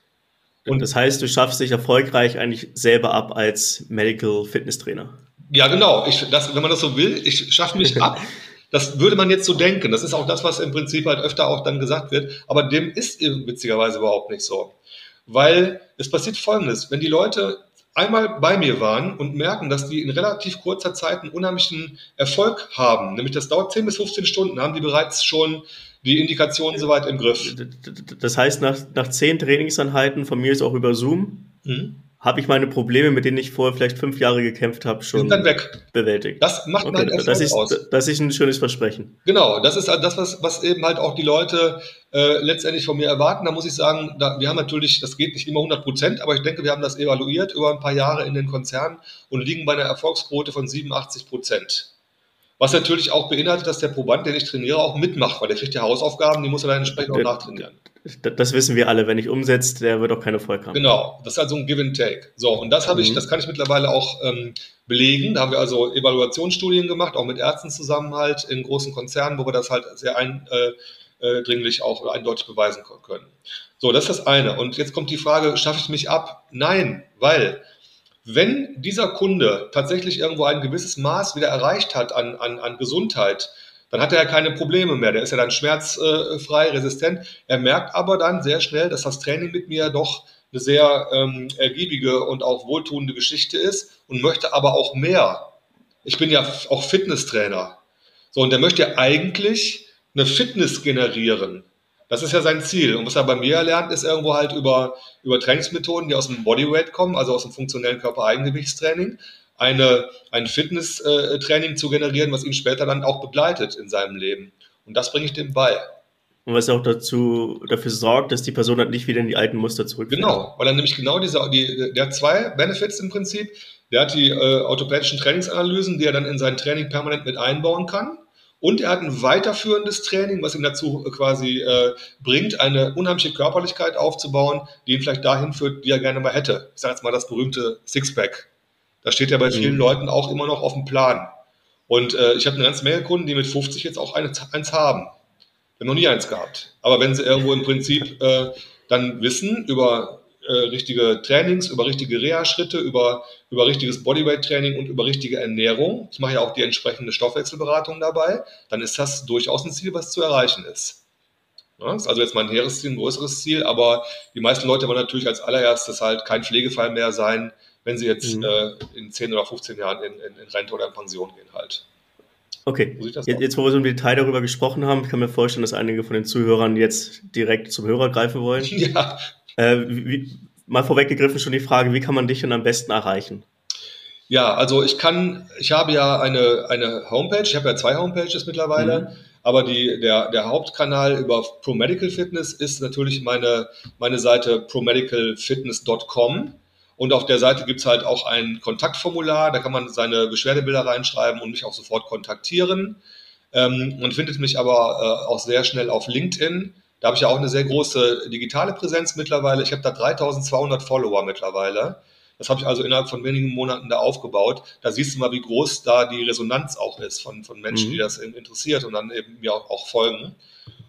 Und das heißt, du schaffst dich erfolgreich eigentlich selber ab als Medical Fitness Trainer. Ja, genau. Ich, das, wenn man das so will, ich schaffe mich ab. Das würde man jetzt so denken. Das ist auch das, was im Prinzip halt öfter auch dann gesagt wird. Aber dem ist witzigerweise überhaupt nicht so. Weil es passiert Folgendes. Wenn die Leute einmal bei mir waren und merken, dass die in relativ kurzer Zeit einen unheimlichen Erfolg haben, nämlich das dauert 10 bis 15 Stunden, haben die bereits schon die Indikationen soweit im Griff. Das heißt, nach, nach zehn Trainingseinheiten, von mir ist auch über Zoom, mhm. habe ich meine Probleme, mit denen ich vorher vielleicht fünf Jahre gekämpft habe, schon dann weg. bewältigt. Das macht okay, man das ist, aus. Das ist ein schönes Versprechen. Genau, das ist das, was, was eben halt auch die Leute äh, letztendlich von mir erwarten. Da muss ich sagen, da, wir haben natürlich, das geht nicht immer 100 Prozent, aber ich denke, wir haben das evaluiert über ein paar Jahre in den Konzernen und liegen bei einer Erfolgsquote von 87 Prozent. Was natürlich auch beinhaltet, dass der Proband, den ich trainiere, auch mitmacht, weil der kriegt ja Hausaufgaben, die muss er dann entsprechend auch nachtrainieren. Das wissen wir alle. Wenn ich umsetzt, der wird auch keine Erfolg haben. Genau, das ist also ein Give and Take. So, und das habe mhm. ich, das kann ich mittlerweile auch ähm, belegen. Da haben wir also Evaluationsstudien gemacht, auch mit Ärzten zusammen halt in großen Konzernen, wo wir das halt sehr eindringlich äh, äh, auch eindeutig beweisen können. So, das ist das eine. Und jetzt kommt die Frage, schaffe ich mich ab? Nein, weil wenn dieser Kunde tatsächlich irgendwo ein gewisses Maß wieder erreicht hat an, an, an Gesundheit, dann hat er ja keine Probleme mehr. Der ist ja dann schmerzfrei, resistent. Er merkt aber dann sehr schnell, dass das Training mit mir doch eine sehr ähm, ergiebige und auch wohltuende Geschichte ist und möchte aber auch mehr. Ich bin ja auch Fitnesstrainer. So, und der möchte ja eigentlich eine Fitness generieren. Das ist ja sein Ziel. Und was er bei mir lernt, ist irgendwo halt über, über Trainingsmethoden, die aus dem Bodyweight kommen, also aus dem funktionellen Körpereigengewichtstraining, eine, ein Fitness-Training äh, zu generieren, was ihn später dann auch begleitet in seinem Leben. Und das bringe ich dem bei. Und was auch dazu, dafür sorgt, dass die Person dann nicht wieder in die alten Muster zurückfällt. Genau, weil er nämlich genau diese, die, der hat zwei Benefits im Prinzip. Der hat die äh, orthopädischen Trainingsanalysen, die er dann in sein Training permanent mit einbauen kann. Und er hat ein weiterführendes Training, was ihn dazu äh, quasi äh, bringt, eine unheimliche Körperlichkeit aufzubauen, die ihn vielleicht dahin führt, die er gerne mal hätte. Ich sage jetzt mal das berühmte Sixpack. Das steht ja bei vielen mhm. Leuten auch immer noch auf dem Plan. Und äh, ich habe eine ganze Menge Kunden, die mit 50 jetzt auch eins, eins haben. Ich habe noch nie eins gehabt. Aber wenn sie irgendwo im Prinzip äh, dann wissen über äh, richtige Trainings, über richtige Reha-Schritte, über, über richtiges Bodyweight-Training und über richtige Ernährung, ich mache ja auch die entsprechende Stoffwechselberatung dabei, dann ist das durchaus ein Ziel, was zu erreichen ist. Ja, das ist also jetzt mein hehres Ziel, ein größeres Ziel, aber die meisten Leute wollen natürlich als allererstes halt kein Pflegefall mehr sein, wenn sie jetzt mhm. äh, in 10 oder 15 Jahren in, in, in Rente oder in Pension gehen halt. Okay, jetzt, jetzt, wo wir so im Detail darüber gesprochen haben, kann mir vorstellen, dass einige von den Zuhörern jetzt direkt zum Hörer greifen wollen. Ja. Äh, wie, mal vorweggegriffen schon die Frage, wie kann man dich denn am besten erreichen? Ja, also ich kann, ich habe ja eine, eine Homepage, ich habe ja zwei Homepages mittlerweile, mhm. aber die, der, der Hauptkanal über ProMedical Fitness ist natürlich meine, meine Seite promedicalfitness.com. Und auf der Seite gibt's halt auch ein Kontaktformular, da kann man seine Beschwerdebilder reinschreiben und mich auch sofort kontaktieren. Ähm, man findet mich aber äh, auch sehr schnell auf LinkedIn. Da habe ich ja auch eine sehr große digitale Präsenz mittlerweile. Ich habe da 3200 Follower mittlerweile. Das habe ich also innerhalb von wenigen Monaten da aufgebaut. Da siehst du mal, wie groß da die Resonanz auch ist von, von Menschen, mhm. die das interessiert und dann eben mir auch, auch folgen.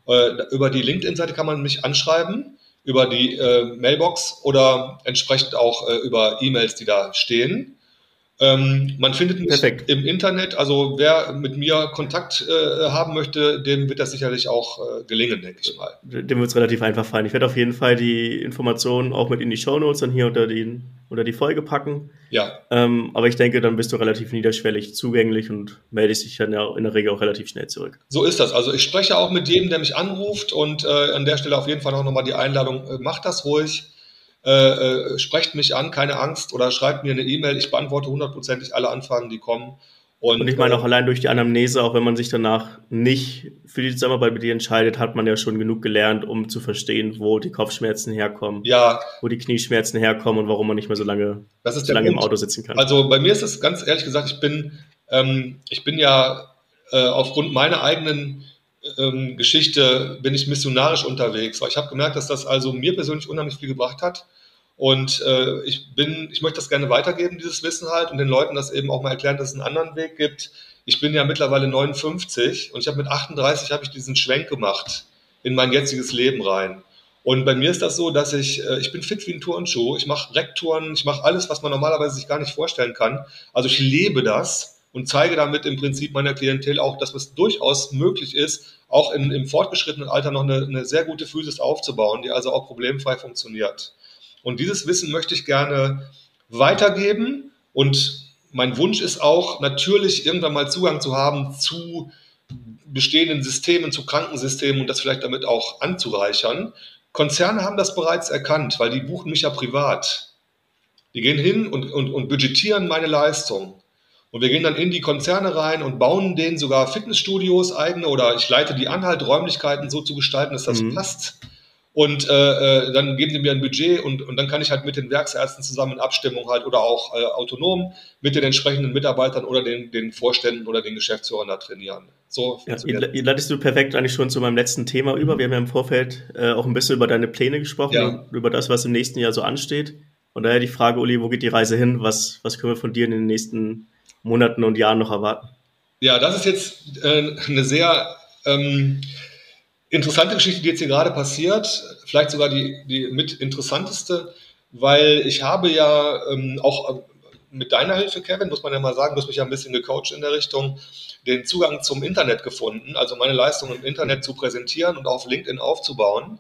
Äh, über die LinkedIn-Seite kann man mich anschreiben über die äh, Mailbox oder entsprechend auch äh, über E-Mails, die da stehen. Ähm, man findet mich Perfekt. im Internet, also wer mit mir Kontakt äh, haben möchte, dem wird das sicherlich auch äh, gelingen, denke ich mal. Dem wird es relativ einfach fallen. Ich werde auf jeden Fall die Informationen auch mit in die Show Notes dann hier unter, den, unter die Folge packen. Ja. Ähm, aber ich denke, dann bist du relativ niederschwellig zugänglich und meldest dich dann ja in der Regel auch relativ schnell zurück. So ist das. Also ich spreche auch mit jedem, der mich anruft und äh, an der Stelle auf jeden Fall auch nochmal die Einladung, äh, macht das ruhig äh, äh, sprecht mich an, keine Angst, oder schreibt mir eine E-Mail. Ich beantworte hundertprozentig alle Anfragen, die kommen. Und, und, ich meine auch allein durch die Anamnese, auch wenn man sich danach nicht für die Zusammenarbeit mit dir entscheidet, hat man ja schon genug gelernt, um zu verstehen, wo die Kopfschmerzen herkommen, ja. wo die Knieschmerzen herkommen und warum man nicht mehr so lange, so lange im Auto sitzen kann. Also bei mir ist es ganz ehrlich gesagt, ich bin, ähm, ich bin ja äh, aufgrund meiner eigenen ähm, Geschichte bin ich missionarisch unterwegs, weil ich habe gemerkt, dass das also mir persönlich unheimlich viel gebracht hat. Und äh, ich bin, ich möchte das gerne weitergeben, dieses Wissen halt, und den Leuten das eben auch mal erklären, dass es einen anderen Weg gibt. Ich bin ja mittlerweile 59 und ich habe mit 38 habe ich diesen Schwenk gemacht in mein jetziges Leben rein. Und bei mir ist das so, dass ich, äh, ich bin fit wie ein Turnschuh. Ich mache Rekturen, ich mache alles, was man normalerweise sich gar nicht vorstellen kann. Also ich lebe das und zeige damit im Prinzip meiner Klientel auch, dass es durchaus möglich ist, auch in, im fortgeschrittenen Alter noch eine, eine sehr gute Physis aufzubauen, die also auch problemfrei funktioniert. Und dieses Wissen möchte ich gerne weitergeben. Und mein Wunsch ist auch, natürlich irgendwann mal Zugang zu haben zu bestehenden Systemen, zu Krankensystemen und das vielleicht damit auch anzureichern. Konzerne haben das bereits erkannt, weil die buchen mich ja privat. Die gehen hin und, und, und budgetieren meine Leistung. Und wir gehen dann in die Konzerne rein und bauen denen sogar Fitnessstudios eigene oder ich leite die an, halt Räumlichkeiten so zu gestalten, dass das mhm. passt. Und äh, äh, dann geben die mir ein Budget und, und dann kann ich halt mit den Werksärzten zusammen in Abstimmung halt oder auch äh, autonom mit den entsprechenden Mitarbeitern oder den, den Vorständen oder den Geschäftsführern da trainieren. So ja, ihr leitest du perfekt eigentlich schon zu meinem letzten Thema über. Wir haben ja im Vorfeld äh, auch ein bisschen über deine Pläne gesprochen, ja. über das, was im nächsten Jahr so ansteht. Und daher die Frage, Uli, wo geht die Reise hin? Was, was können wir von dir in den nächsten Monaten und Jahren noch erwarten? Ja, das ist jetzt äh, eine sehr ähm, interessante Geschichte, die jetzt hier gerade passiert, vielleicht sogar die, die mit interessanteste, weil ich habe ja ähm, auch äh, mit deiner Hilfe, Kevin, muss man ja mal sagen, du hast mich ja ein bisschen gecoacht in der Richtung, den Zugang zum Internet gefunden, also meine Leistung im Internet zu präsentieren und auf LinkedIn aufzubauen.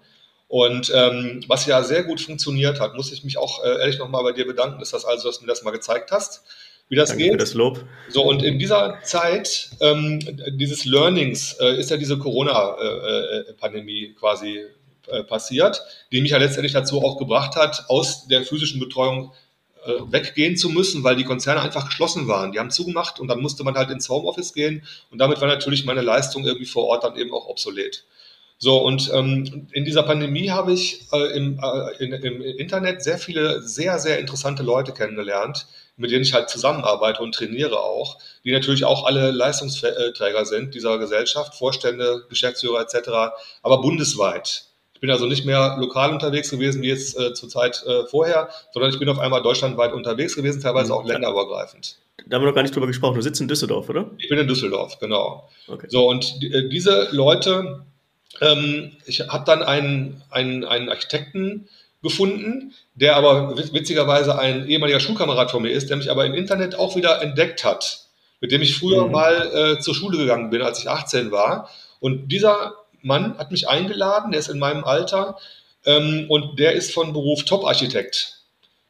Und ähm, was ja sehr gut funktioniert hat, muss ich mich auch äh, ehrlich nochmal bei dir bedanken, ist das also, dass du mir das mal gezeigt hast, wie das Danke geht. Für das Lob. So, und in dieser Zeit ähm, dieses Learnings äh, ist ja diese Corona-Pandemie äh, quasi äh, passiert, die mich ja letztendlich dazu auch gebracht hat, aus der physischen Betreuung äh, weggehen zu müssen, weil die Konzerne einfach geschlossen waren. Die haben zugemacht und dann musste man halt ins Homeoffice gehen und damit war natürlich meine Leistung irgendwie vor Ort dann eben auch obsolet. So, und ähm, in dieser Pandemie habe ich äh, im, äh, in, im Internet sehr viele sehr, sehr interessante Leute kennengelernt, mit denen ich halt zusammenarbeite und trainiere auch, die natürlich auch alle Leistungsträger sind dieser Gesellschaft, Vorstände, Geschäftsführer etc., aber bundesweit. Ich bin also nicht mehr lokal unterwegs gewesen wie jetzt äh, zur Zeit äh, vorher, sondern ich bin auf einmal deutschlandweit unterwegs gewesen, teilweise auch länderübergreifend. Da haben wir noch gar nicht drüber gesprochen. Du sitzt in Düsseldorf, oder? Ich bin in Düsseldorf, genau. Okay. So, und die, äh, diese Leute ähm, ich habe dann einen, einen, einen Architekten gefunden, der aber witzigerweise ein ehemaliger Schulkamerad von mir ist, der mich aber im Internet auch wieder entdeckt hat, mit dem ich früher mhm. mal äh, zur Schule gegangen bin, als ich 18 war. Und dieser Mann hat mich eingeladen, der ist in meinem Alter ähm, und der ist von Beruf Top-Architekt.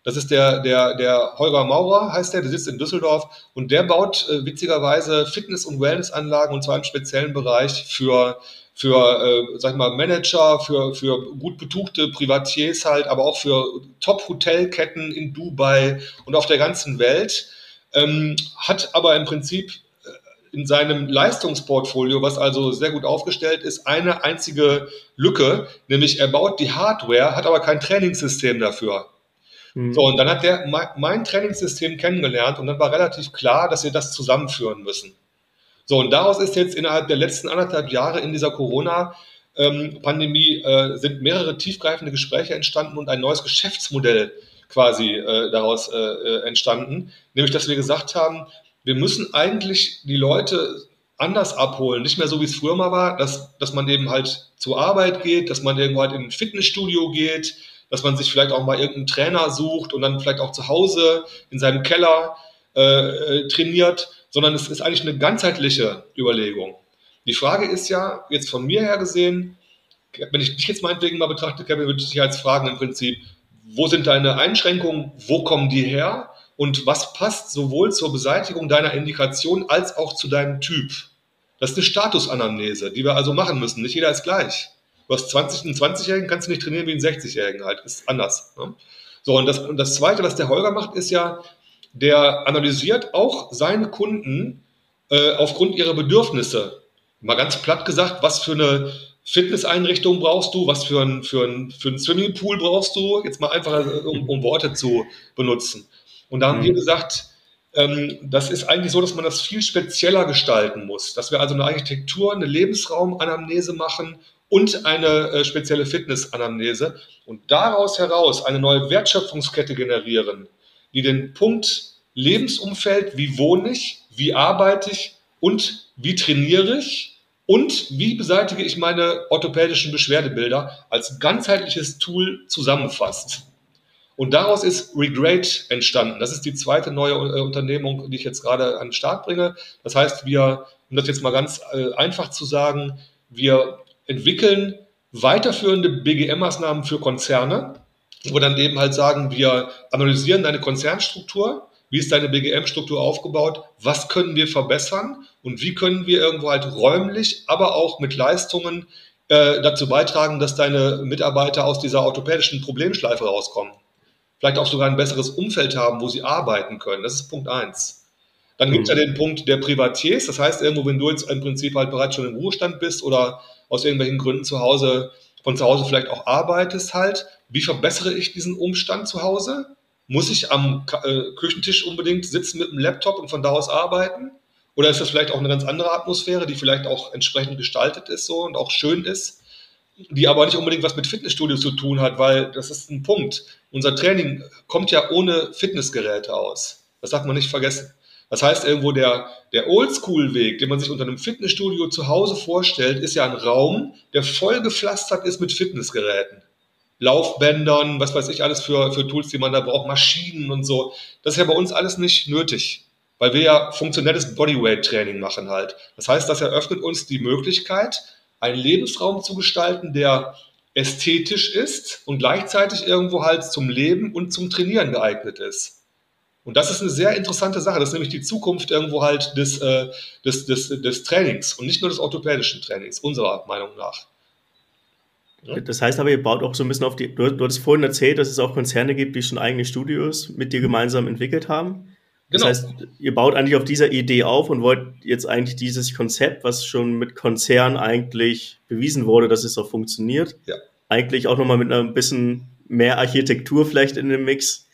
Das ist der, der, der Holger Maurer, heißt der, der sitzt in Düsseldorf und der baut äh, witzigerweise Fitness- und Wellnessanlagen und zwar im speziellen Bereich für für, äh, sag ich mal, Manager, für, für gut betuchte Privatiers halt, aber auch für Top-Hotelketten in Dubai und auf der ganzen Welt, ähm, hat aber im Prinzip äh, in seinem Leistungsportfolio, was also sehr gut aufgestellt ist, eine einzige Lücke, nämlich er baut die Hardware, hat aber kein Trainingssystem dafür. Mhm. So, und dann hat der mein Trainingssystem kennengelernt und dann war relativ klar, dass wir das zusammenführen müssen. So, und daraus ist jetzt innerhalb der letzten anderthalb Jahre in dieser Corona-Pandemie äh, sind mehrere tiefgreifende Gespräche entstanden und ein neues Geschäftsmodell quasi äh, daraus äh, äh, entstanden. Nämlich, dass wir gesagt haben, wir müssen eigentlich die Leute anders abholen. Nicht mehr so, wie es früher mal war, dass, dass man eben halt zur Arbeit geht, dass man irgendwo halt in ein Fitnessstudio geht, dass man sich vielleicht auch mal irgendeinen Trainer sucht und dann vielleicht auch zu Hause in seinem Keller äh, äh trainiert, sondern es ist eigentlich eine ganzheitliche Überlegung. Die Frage ist ja, jetzt von mir her gesehen, wenn ich dich jetzt meinetwegen mal betrachte, Kevin, würde ich dich als fragen im Prinzip, wo sind deine Einschränkungen, wo kommen die her und was passt sowohl zur Beseitigung deiner Indikation als auch zu deinem Typ? Das ist eine Statusanamnese, die wir also machen müssen. Nicht jeder ist gleich. Du hast 20, einen 20-Jährigen kannst du nicht trainieren wie einen 60-Jährigen halt. Ist anders. Ne? So, und das, und das Zweite, was der Holger macht, ist ja, der analysiert auch seine Kunden äh, aufgrund ihrer Bedürfnisse. Mal ganz platt gesagt, was für eine Fitnesseinrichtung brauchst du, was für ein, für ein, für ein Swimmingpool brauchst du, jetzt mal einfach, äh, um, um Worte zu benutzen. Und da haben mhm. wir gesagt, ähm, das ist eigentlich so, dass man das viel spezieller gestalten muss, dass wir also eine Architektur, eine Lebensraumanamnese machen und eine äh, spezielle Fitnessanamnese und daraus heraus eine neue Wertschöpfungskette generieren, die den Punkt Lebensumfeld, wie wohne ich, wie arbeite ich und wie trainiere ich und wie beseitige ich meine orthopädischen Beschwerdebilder als ganzheitliches Tool zusammenfasst. Und daraus ist Regrade entstanden. Das ist die zweite neue äh, Unternehmung, die ich jetzt gerade an den Start bringe. Das heißt, wir, um das jetzt mal ganz äh, einfach zu sagen, wir entwickeln weiterführende BGM-Maßnahmen für Konzerne, wo dann eben halt sagen, wir analysieren deine Konzernstruktur, wie ist deine BGM-Struktur aufgebaut, was können wir verbessern und wie können wir irgendwo halt räumlich, aber auch mit Leistungen äh, dazu beitragen, dass deine Mitarbeiter aus dieser orthopädischen Problemschleife rauskommen. Vielleicht auch sogar ein besseres Umfeld haben, wo sie arbeiten können. Das ist Punkt eins. Dann gibt es mhm. ja den Punkt der Privatiers. Das heißt, irgendwo, wenn du jetzt im Prinzip halt bereits schon im Ruhestand bist oder aus irgendwelchen Gründen zu Hause, von zu Hause vielleicht auch arbeitest halt, wie verbessere ich diesen Umstand zu Hause? Muss ich am äh, Küchentisch unbedingt sitzen mit dem Laptop und von da aus arbeiten? Oder ist das vielleicht auch eine ganz andere Atmosphäre, die vielleicht auch entsprechend gestaltet ist so und auch schön ist, die aber nicht unbedingt was mit Fitnessstudio zu tun hat, weil das ist ein Punkt. Unser Training kommt ja ohne Fitnessgeräte aus. Das darf man nicht vergessen. Das heißt, irgendwo der, der Oldschool-Weg, den man sich unter einem Fitnessstudio zu Hause vorstellt, ist ja ein Raum, der voll gepflastert ist mit Fitnessgeräten. Laufbändern, was weiß ich alles für, für Tools, die man da braucht, Maschinen und so. Das ist ja bei uns alles nicht nötig, weil wir ja funktionelles Bodyweight-Training machen halt. Das heißt, das eröffnet uns die Möglichkeit, einen Lebensraum zu gestalten, der ästhetisch ist und gleichzeitig irgendwo halt zum Leben und zum Trainieren geeignet ist. Und das ist eine sehr interessante Sache. Das ist nämlich die Zukunft irgendwo halt des, äh, des, des, des Trainings und nicht nur des orthopädischen Trainings, unserer Meinung nach. Ja? Das heißt aber, ihr baut auch so ein bisschen auf die, du, du hattest vorhin erzählt, dass es auch Konzerne gibt, die schon eigene Studios mit dir gemeinsam entwickelt haben. Das genau. heißt, ihr baut eigentlich auf dieser Idee auf und wollt jetzt eigentlich dieses Konzept, was schon mit Konzernen eigentlich bewiesen wurde, dass es auch funktioniert, ja. eigentlich auch nochmal mit einer bisschen mehr Architektur vielleicht in dem Mix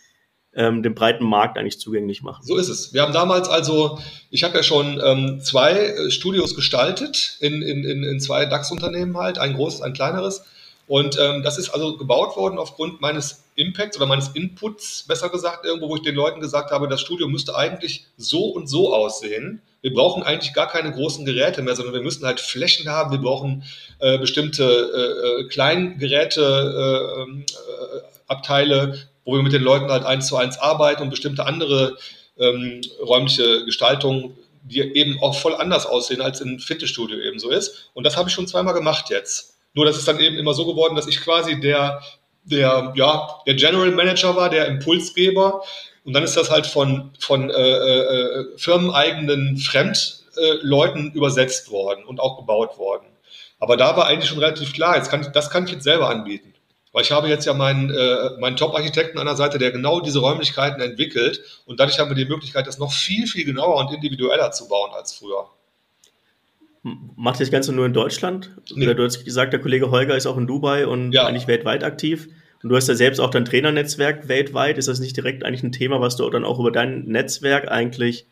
ähm, den breiten Markt eigentlich zugänglich machen. So ist es. Wir haben damals also, ich habe ja schon ähm, zwei äh, Studios gestaltet in, in, in, in zwei DAX-Unternehmen halt, ein großes, ein kleineres. Und ähm, das ist also gebaut worden aufgrund meines Impacts oder meines Inputs, besser gesagt, irgendwo, wo ich den Leuten gesagt habe, das Studio müsste eigentlich so und so aussehen. Wir brauchen eigentlich gar keine großen Geräte mehr, sondern wir müssen halt Flächen haben. Wir brauchen äh, bestimmte äh, äh Kleingeräteabteile, äh, äh wo wir mit den Leuten halt eins zu eins arbeiten und bestimmte andere ähm, räumliche Gestaltungen, die eben auch voll anders aussehen, als im Fitnessstudio eben so ist. Und das habe ich schon zweimal gemacht jetzt. Nur das ist dann eben immer so geworden, dass ich quasi der, der, ja, der General Manager war, der Impulsgeber. Und dann ist das halt von, von äh, äh, firmeneigenen Fremdleuten äh, übersetzt worden und auch gebaut worden. Aber da war eigentlich schon relativ klar, jetzt kann ich, das kann ich jetzt selber anbieten. Weil ich habe jetzt ja meinen, äh, meinen Top-Architekten an der Seite, der genau diese Räumlichkeiten entwickelt. Und dadurch haben wir die Möglichkeit, das noch viel, viel genauer und individueller zu bauen als früher. Macht ihr das Ganze nur in Deutschland? Nee. Oder du hast gesagt, der Kollege Holger ist auch in Dubai und ja. eigentlich weltweit aktiv. Und du hast ja selbst auch dein Trainernetzwerk weltweit. Ist das nicht direkt eigentlich ein Thema, was du dann auch über dein Netzwerk eigentlich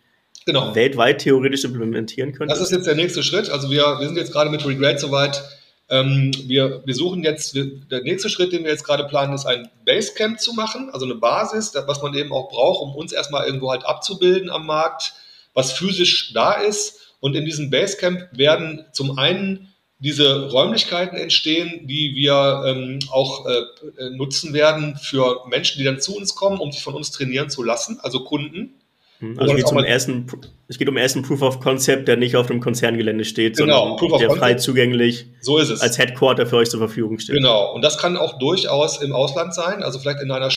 genau. weltweit theoretisch implementieren könntest? Das ist jetzt der nächste Schritt. Also wir, wir sind jetzt gerade mit Regret soweit. Ähm, wir, wir suchen jetzt, wir, der nächste Schritt, den wir jetzt gerade planen, ist ein Basecamp zu machen, also eine Basis, was man eben auch braucht, um uns erstmal irgendwo halt abzubilden am Markt, was physisch da ist und in diesem Basecamp werden zum einen diese Räumlichkeiten entstehen, die wir ähm, auch äh, nutzen werden für Menschen, die dann zu uns kommen, um sich von uns trainieren zu lassen, also Kunden. Hm, also geht um ersten, es geht um ersten Proof of Concept, der nicht auf dem Konzerngelände steht, genau, sondern der frei zugänglich so ist es. als Headquarter für euch zur Verfügung steht. Genau, und das kann auch durchaus im Ausland sein, also vielleicht in einer